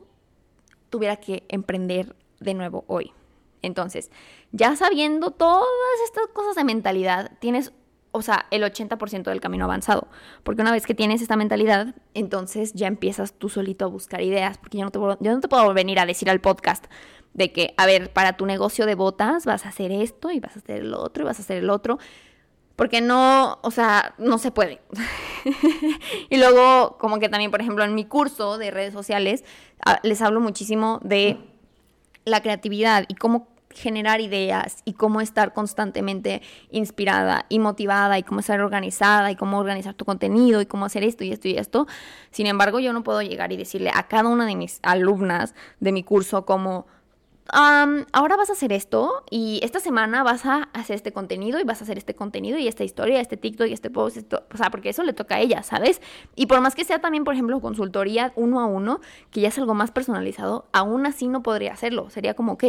tuviera que emprender de nuevo hoy. Entonces, ya sabiendo todas estas cosas de mentalidad, tienes, o sea, el 80% del camino avanzado. Porque una vez que tienes esta mentalidad, entonces ya empiezas tú solito a buscar ideas. Porque yo no te, yo no te puedo venir a decir al podcast de que, a ver, para tu negocio de botas vas a hacer esto y vas a hacer el otro y vas a hacer el otro. Porque no, o sea, no se puede. y luego, como que también, por ejemplo, en mi curso de redes sociales, ah, les hablo muchísimo de la creatividad y cómo generar ideas y cómo estar constantemente inspirada y motivada y cómo estar organizada y cómo organizar tu contenido y cómo hacer esto y esto y esto. Sin embargo, yo no puedo llegar y decirle a cada una de mis alumnas de mi curso como ahora vas a hacer esto y esta semana vas a hacer este contenido y vas a hacer este contenido y esta historia, este TikTok y este post, o sea, porque eso le toca a ella, ¿sabes? Y por más que sea también, por ejemplo, consultoría uno a uno, que ya es algo más personalizado, aún así no podría hacerlo. Sería como, ok,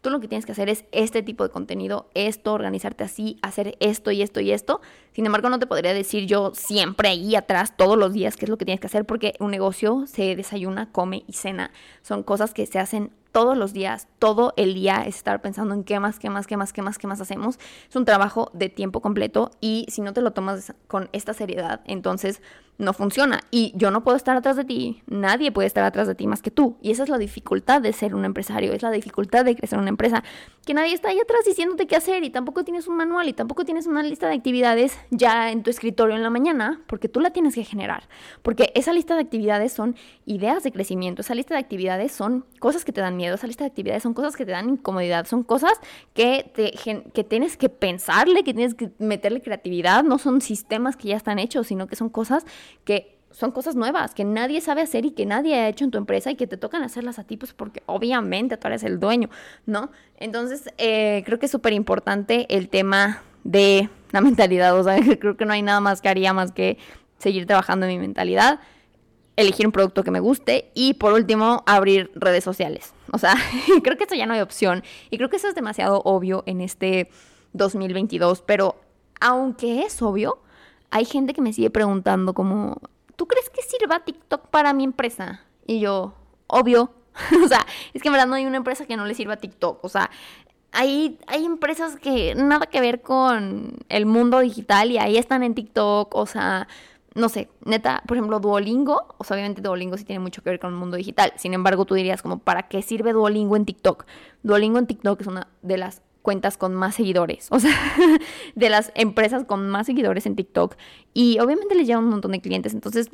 tú lo que tienes que hacer es este tipo de contenido, esto, organizarte así, hacer esto y esto y esto. Sin embargo, no te podría decir yo siempre ahí atrás, todos los días, qué es lo que tienes que hacer, porque un negocio se desayuna, come y cena. Son cosas que se hacen todos los días, todo el día es estar pensando en qué más, qué más, qué más, qué más, qué más hacemos. Es un trabajo de tiempo completo y si no te lo tomas con esta seriedad, entonces no funciona. Y yo no puedo estar atrás de ti, nadie puede estar atrás de ti más que tú. Y esa es la dificultad de ser un empresario, es la dificultad de crecer una empresa, que nadie está ahí atrás diciéndote qué hacer y tampoco tienes un manual y tampoco tienes una lista de actividades ya en tu escritorio en la mañana, porque tú la tienes que generar. Porque esa lista de actividades son ideas de crecimiento, esa lista de actividades son cosas que te dan miedo, esa lista de actividades son cosas que te dan incomodidad, son cosas que, te, que tienes que pensarle, que tienes que meterle creatividad, no son sistemas que ya están hechos, sino que son cosas que son cosas nuevas que nadie sabe hacer y que nadie ha hecho en tu empresa y que te tocan hacerlas a ti, pues porque obviamente tú eres el dueño, ¿no? Entonces, eh, creo que es súper importante el tema de la mentalidad, o sea, creo que no hay nada más que haría más que seguir trabajando en mi mentalidad, elegir un producto que me guste y por último abrir redes sociales. O sea, creo que eso ya no hay opción y creo que eso es demasiado obvio en este 2022, pero aunque es obvio, hay gente que me sigue preguntando como, ¿tú crees que sirva TikTok para mi empresa? Y yo, obvio. o sea, es que en verdad no hay una empresa que no le sirva TikTok. O sea, hay, hay empresas que nada que ver con el mundo digital y ahí están en TikTok. O sea, no sé, neta, por ejemplo, Duolingo, o sea, obviamente Duolingo sí tiene mucho que ver con el mundo digital. Sin embargo, tú dirías como, ¿para qué sirve Duolingo en TikTok? Duolingo en TikTok es una de las cuentas con más seguidores, o sea, de las empresas con más seguidores en TikTok y obviamente les lleva un montón de clientes, entonces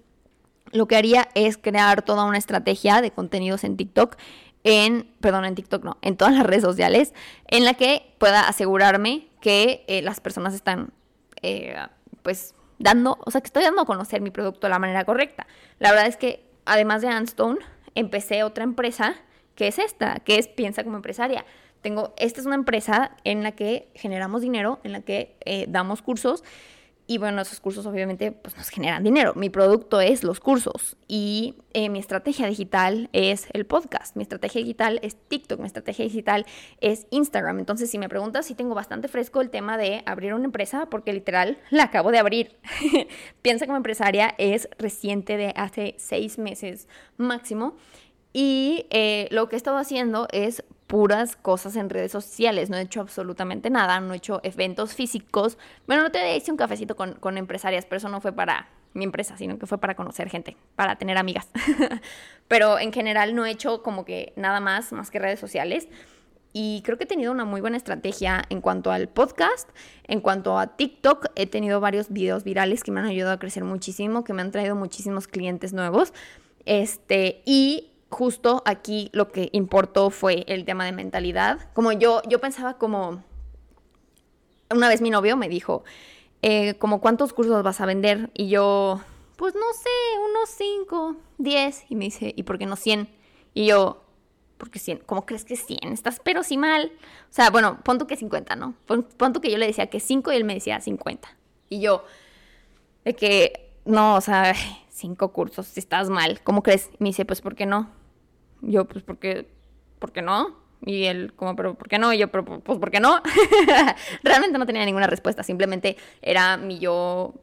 lo que haría es crear toda una estrategia de contenidos en TikTok en, perdón, en TikTok no, en todas las redes sociales, en la que pueda asegurarme que eh, las personas están, eh, pues, dando, o sea, que estoy dando a conocer mi producto de la manera correcta. La verdad es que, además de Anstone, empecé otra empresa que es esta, que es Piensa como empresaria. Tengo, esta es una empresa en la que generamos dinero, en la que eh, damos cursos y bueno, esos cursos obviamente pues, nos generan dinero. Mi producto es los cursos y eh, mi estrategia digital es el podcast. Mi estrategia digital es TikTok. Mi estrategia digital es Instagram. Entonces, si me preguntas, sí tengo bastante fresco el tema de abrir una empresa porque literal la acabo de abrir. Piensa como empresaria es reciente de hace seis meses máximo. Y eh, lo que he estado haciendo es puras cosas en redes sociales. No he hecho absolutamente nada, no he hecho eventos físicos. Bueno, no te hice un cafecito con, con empresarias, pero eso no fue para mi empresa, sino que fue para conocer gente, para tener amigas. pero en general no he hecho como que nada más, más que redes sociales. Y creo que he tenido una muy buena estrategia en cuanto al podcast, en cuanto a TikTok. He tenido varios videos virales que me han ayudado a crecer muchísimo, que me han traído muchísimos clientes nuevos. Este, y justo aquí lo que importó fue el tema de mentalidad. Como yo, yo pensaba como, una vez mi novio me dijo, eh, como cuántos cursos vas a vender y yo, pues no sé, unos 5, 10 y me dice, ¿y por qué no 100? Y yo, porque 100, ¿cómo crees que 100? Estás pero sí mal. O sea, bueno, pon tú que 50, ¿no? Pon, que yo le decía que 5 y él me decía 50. Y yo, de que, no, o sea, 5 cursos, si estás mal, ¿cómo crees? Y me dice, pues, ¿por qué no? Yo, pues, porque, ¿por qué no? Y él, como, pero ¿por qué no? Y yo, pero, pues, ¿por qué no? Realmente no tenía ninguna respuesta, simplemente era mi yo,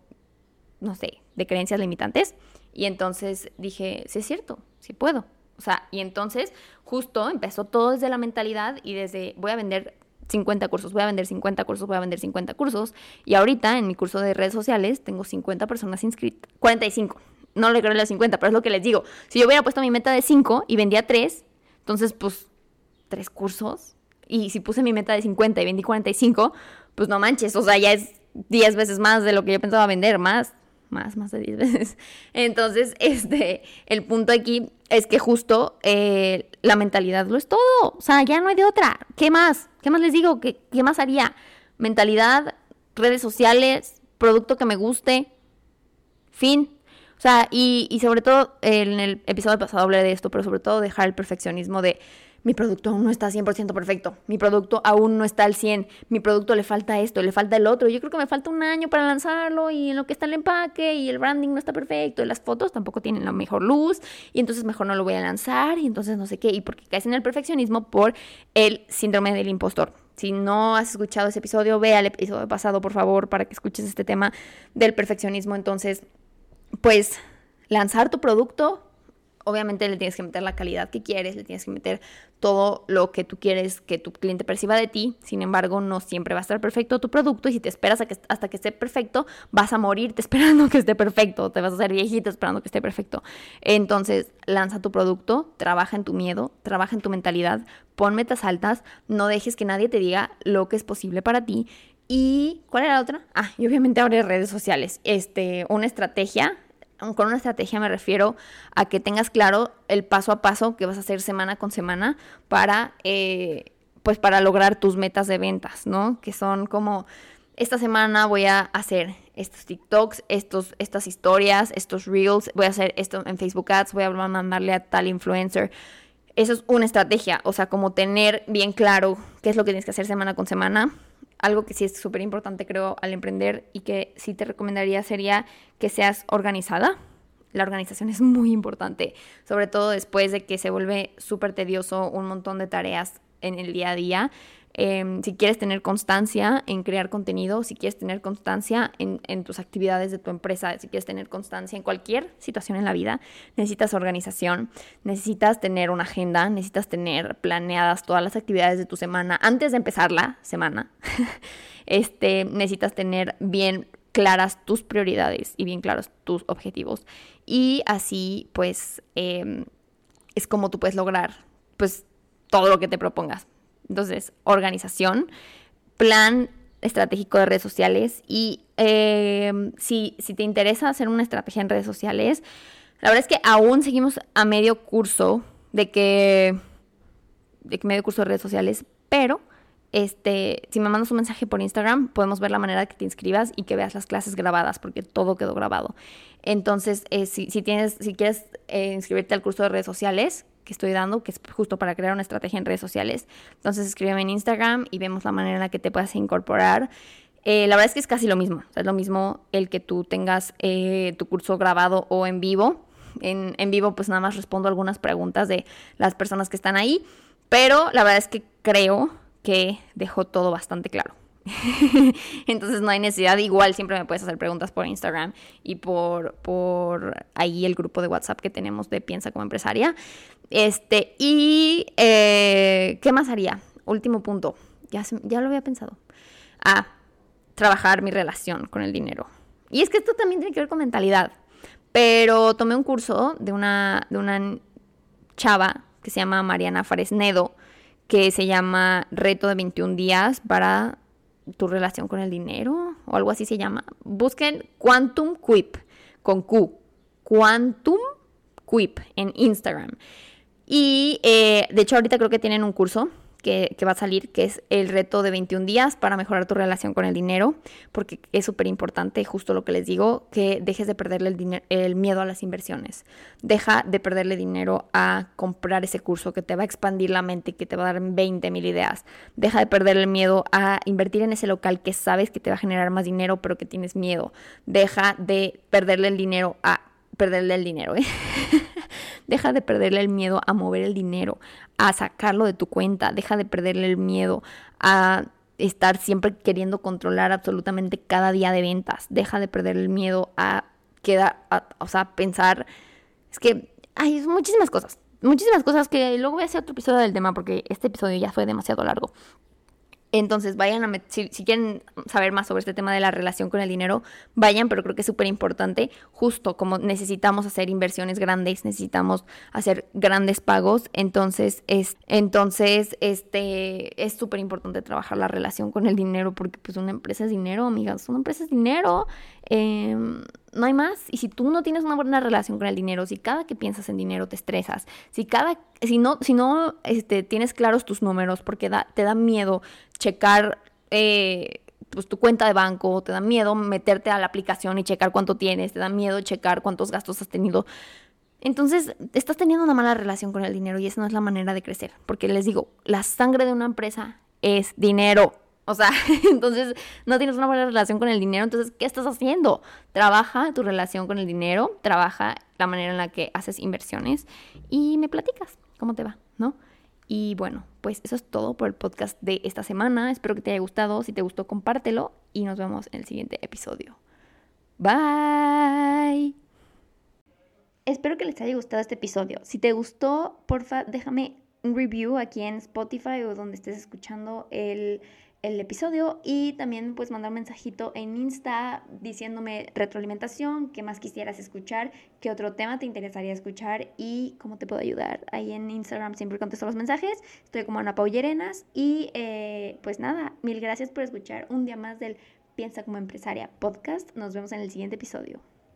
no sé, de creencias limitantes. Y entonces dije, sí es cierto, sí puedo. O sea, y entonces justo empezó todo desde la mentalidad y desde voy a vender 50 cursos, voy a vender 50 cursos, voy a vender 50 cursos. Y ahorita en mi curso de redes sociales tengo 50 personas inscritas, 45, no creo las 50, pero es lo que les digo. Si yo hubiera puesto mi meta de 5 y vendía 3, entonces pues 3 cursos. Y si puse mi meta de 50 y vendí 45, pues no manches, o sea, ya es 10 veces más de lo que yo pensaba vender, más, más, más de 10 veces. Entonces, este, el punto aquí es que justo eh, la mentalidad lo es todo. O sea, ya no hay de otra. ¿Qué más? ¿Qué más les digo? ¿Qué, qué más haría? Mentalidad, redes sociales, producto que me guste, fin. O sea, y, y sobre todo, en el episodio pasado hablé de esto, pero sobre todo dejar el perfeccionismo de mi producto aún no está 100% perfecto, mi producto aún no está al 100, mi producto le falta esto, le falta el otro, yo creo que me falta un año para lanzarlo y en lo que está el empaque y el branding no está perfecto y las fotos tampoco tienen la mejor luz y entonces mejor no lo voy a lanzar y entonces no sé qué y porque caes en el perfeccionismo por el síndrome del impostor. Si no has escuchado ese episodio, ve al episodio pasado, por favor, para que escuches este tema del perfeccionismo. Entonces, pues lanzar tu producto, obviamente le tienes que meter la calidad que quieres, le tienes que meter todo lo que tú quieres que tu cliente perciba de ti. Sin embargo, no siempre va a estar perfecto tu producto y si te esperas hasta que esté perfecto, vas a morirte esperando que esté perfecto, te vas a hacer viejito esperando que esté perfecto. Entonces, lanza tu producto, trabaja en tu miedo, trabaja en tu mentalidad, pon metas altas, no dejes que nadie te diga lo que es posible para ti y ¿cuál era la otra? Ah, y obviamente abre redes sociales. Este, una estrategia con una estrategia me refiero a que tengas claro el paso a paso que vas a hacer semana con semana para, eh, pues para lograr tus metas de ventas, ¿no? Que son como, esta semana voy a hacer estos TikToks, estos, estas historias, estos reels, voy a hacer esto en Facebook Ads, voy a mandarle a tal influencer. Eso es una estrategia, o sea, como tener bien claro qué es lo que tienes que hacer semana con semana. Algo que sí es súper importante, creo, al emprender y que sí te recomendaría sería que seas organizada. La organización es muy importante, sobre todo después de que se vuelve súper tedioso un montón de tareas en el día a día. Em, si quieres tener constancia en crear contenido, si quieres tener constancia en, tus actividades de tu empresa, si quieres tener constancia en cualquier situación en la vida, necesitas organización, necesitas tener una agenda, necesitas tener planeadas todas las actividades de tu semana antes de empezar la semana. este, necesitas tener bien claras tus prioridades y bien claros tus objetivos. Y así, pues, eh, es como tú puedes lograr, pues, todo lo que te propongas. Entonces, organización, plan estratégico de redes sociales y eh, si, si te interesa hacer una estrategia en redes sociales, la verdad es que aún seguimos a medio curso de que, de que medio curso de redes sociales, pero este, si me mandas un mensaje por Instagram, podemos ver la manera que te inscribas y que veas las clases grabadas, porque todo quedó grabado. Entonces, eh, si, tienes, si quieres eh, inscribirte al curso de redes sociales, que estoy dando, que es justo para crear una estrategia en redes sociales. Entonces escríbeme en Instagram y vemos la manera en la que te puedas incorporar. Eh, la verdad es que es casi lo mismo, es lo mismo el que tú tengas eh, tu curso grabado o en vivo. En, en vivo pues nada más respondo algunas preguntas de las personas que están ahí, pero la verdad es que creo que dejó todo bastante claro. Entonces no hay necesidad. Igual siempre me puedes hacer preguntas por Instagram y por, por ahí el grupo de WhatsApp que tenemos de Piensa como empresaria. Este, y eh, ¿qué más haría? Último punto. Ya, ya lo había pensado. A trabajar mi relación con el dinero. Y es que esto también tiene que ver con mentalidad. Pero tomé un curso de una, de una chava que se llama Mariana Faresnedo, que se llama Reto de 21 días para tu relación con el dinero o algo así se llama. Busquen Quantum Quip con Q. Quantum Quip en Instagram. Y eh, de hecho ahorita creo que tienen un curso que, va a salir, que es el reto de 21 días para mejorar tu relación con el dinero, porque es súper importante, justo lo que les digo, que dejes de perderle el, el miedo a las inversiones. Deja de perderle dinero a comprar ese curso que te va a expandir la mente y que te va a dar 20 mil ideas. Deja de perderle el miedo a invertir en ese local que sabes que te va a generar más dinero, pero que tienes miedo. Deja de perderle el dinero a perderle el dinero, ¿eh? Deja de perderle el miedo a mover el dinero, a sacarlo de tu cuenta. Deja de perderle el miedo a estar siempre queriendo controlar absolutamente cada día de ventas. Deja de perder el miedo a quedar, o sea, pensar. Es que hay muchísimas cosas. Muchísimas cosas que luego voy a hacer otro episodio del tema porque este episodio ya fue demasiado largo. Entonces vayan a, si, si, quieren saber más sobre este tema de la relación con el dinero, vayan, pero creo que es súper importante, justo como necesitamos hacer inversiones grandes, necesitamos hacer grandes pagos, entonces es, entonces este, es súper importante trabajar la relación con el dinero, porque pues una empresa es dinero, amigas, una empresa es dinero, eh, no hay más. Y si tú no tienes una buena relación con el dinero, si cada que piensas en dinero te estresas, si cada, si no, si no este, tienes claros tus números porque te da miedo checar eh, pues, tu cuenta de banco, te da miedo meterte a la aplicación y checar cuánto tienes, te da miedo checar cuántos gastos has tenido. Entonces, estás teniendo una mala relación con el dinero y esa no es la manera de crecer. Porque les digo, la sangre de una empresa es dinero. O sea, entonces no tienes una buena relación con el dinero, entonces, ¿qué estás haciendo? Trabaja tu relación con el dinero, trabaja la manera en la que haces inversiones y me platicas cómo te va, ¿no? Y bueno, pues eso es todo por el podcast de esta semana. Espero que te haya gustado. Si te gustó, compártelo y nos vemos en el siguiente episodio. Bye. Espero que les haya gustado este episodio. Si te gustó, porfa, déjame un review aquí en Spotify o donde estés escuchando el el episodio y también pues mandar un mensajito en Insta diciéndome retroalimentación, qué más quisieras escuchar, qué otro tema te interesaría escuchar y cómo te puedo ayudar. Ahí en Instagram siempre contesto los mensajes, estoy como Ana Paullerenas y eh, pues nada, mil gracias por escuchar un día más del Piensa como empresaria podcast. Nos vemos en el siguiente episodio.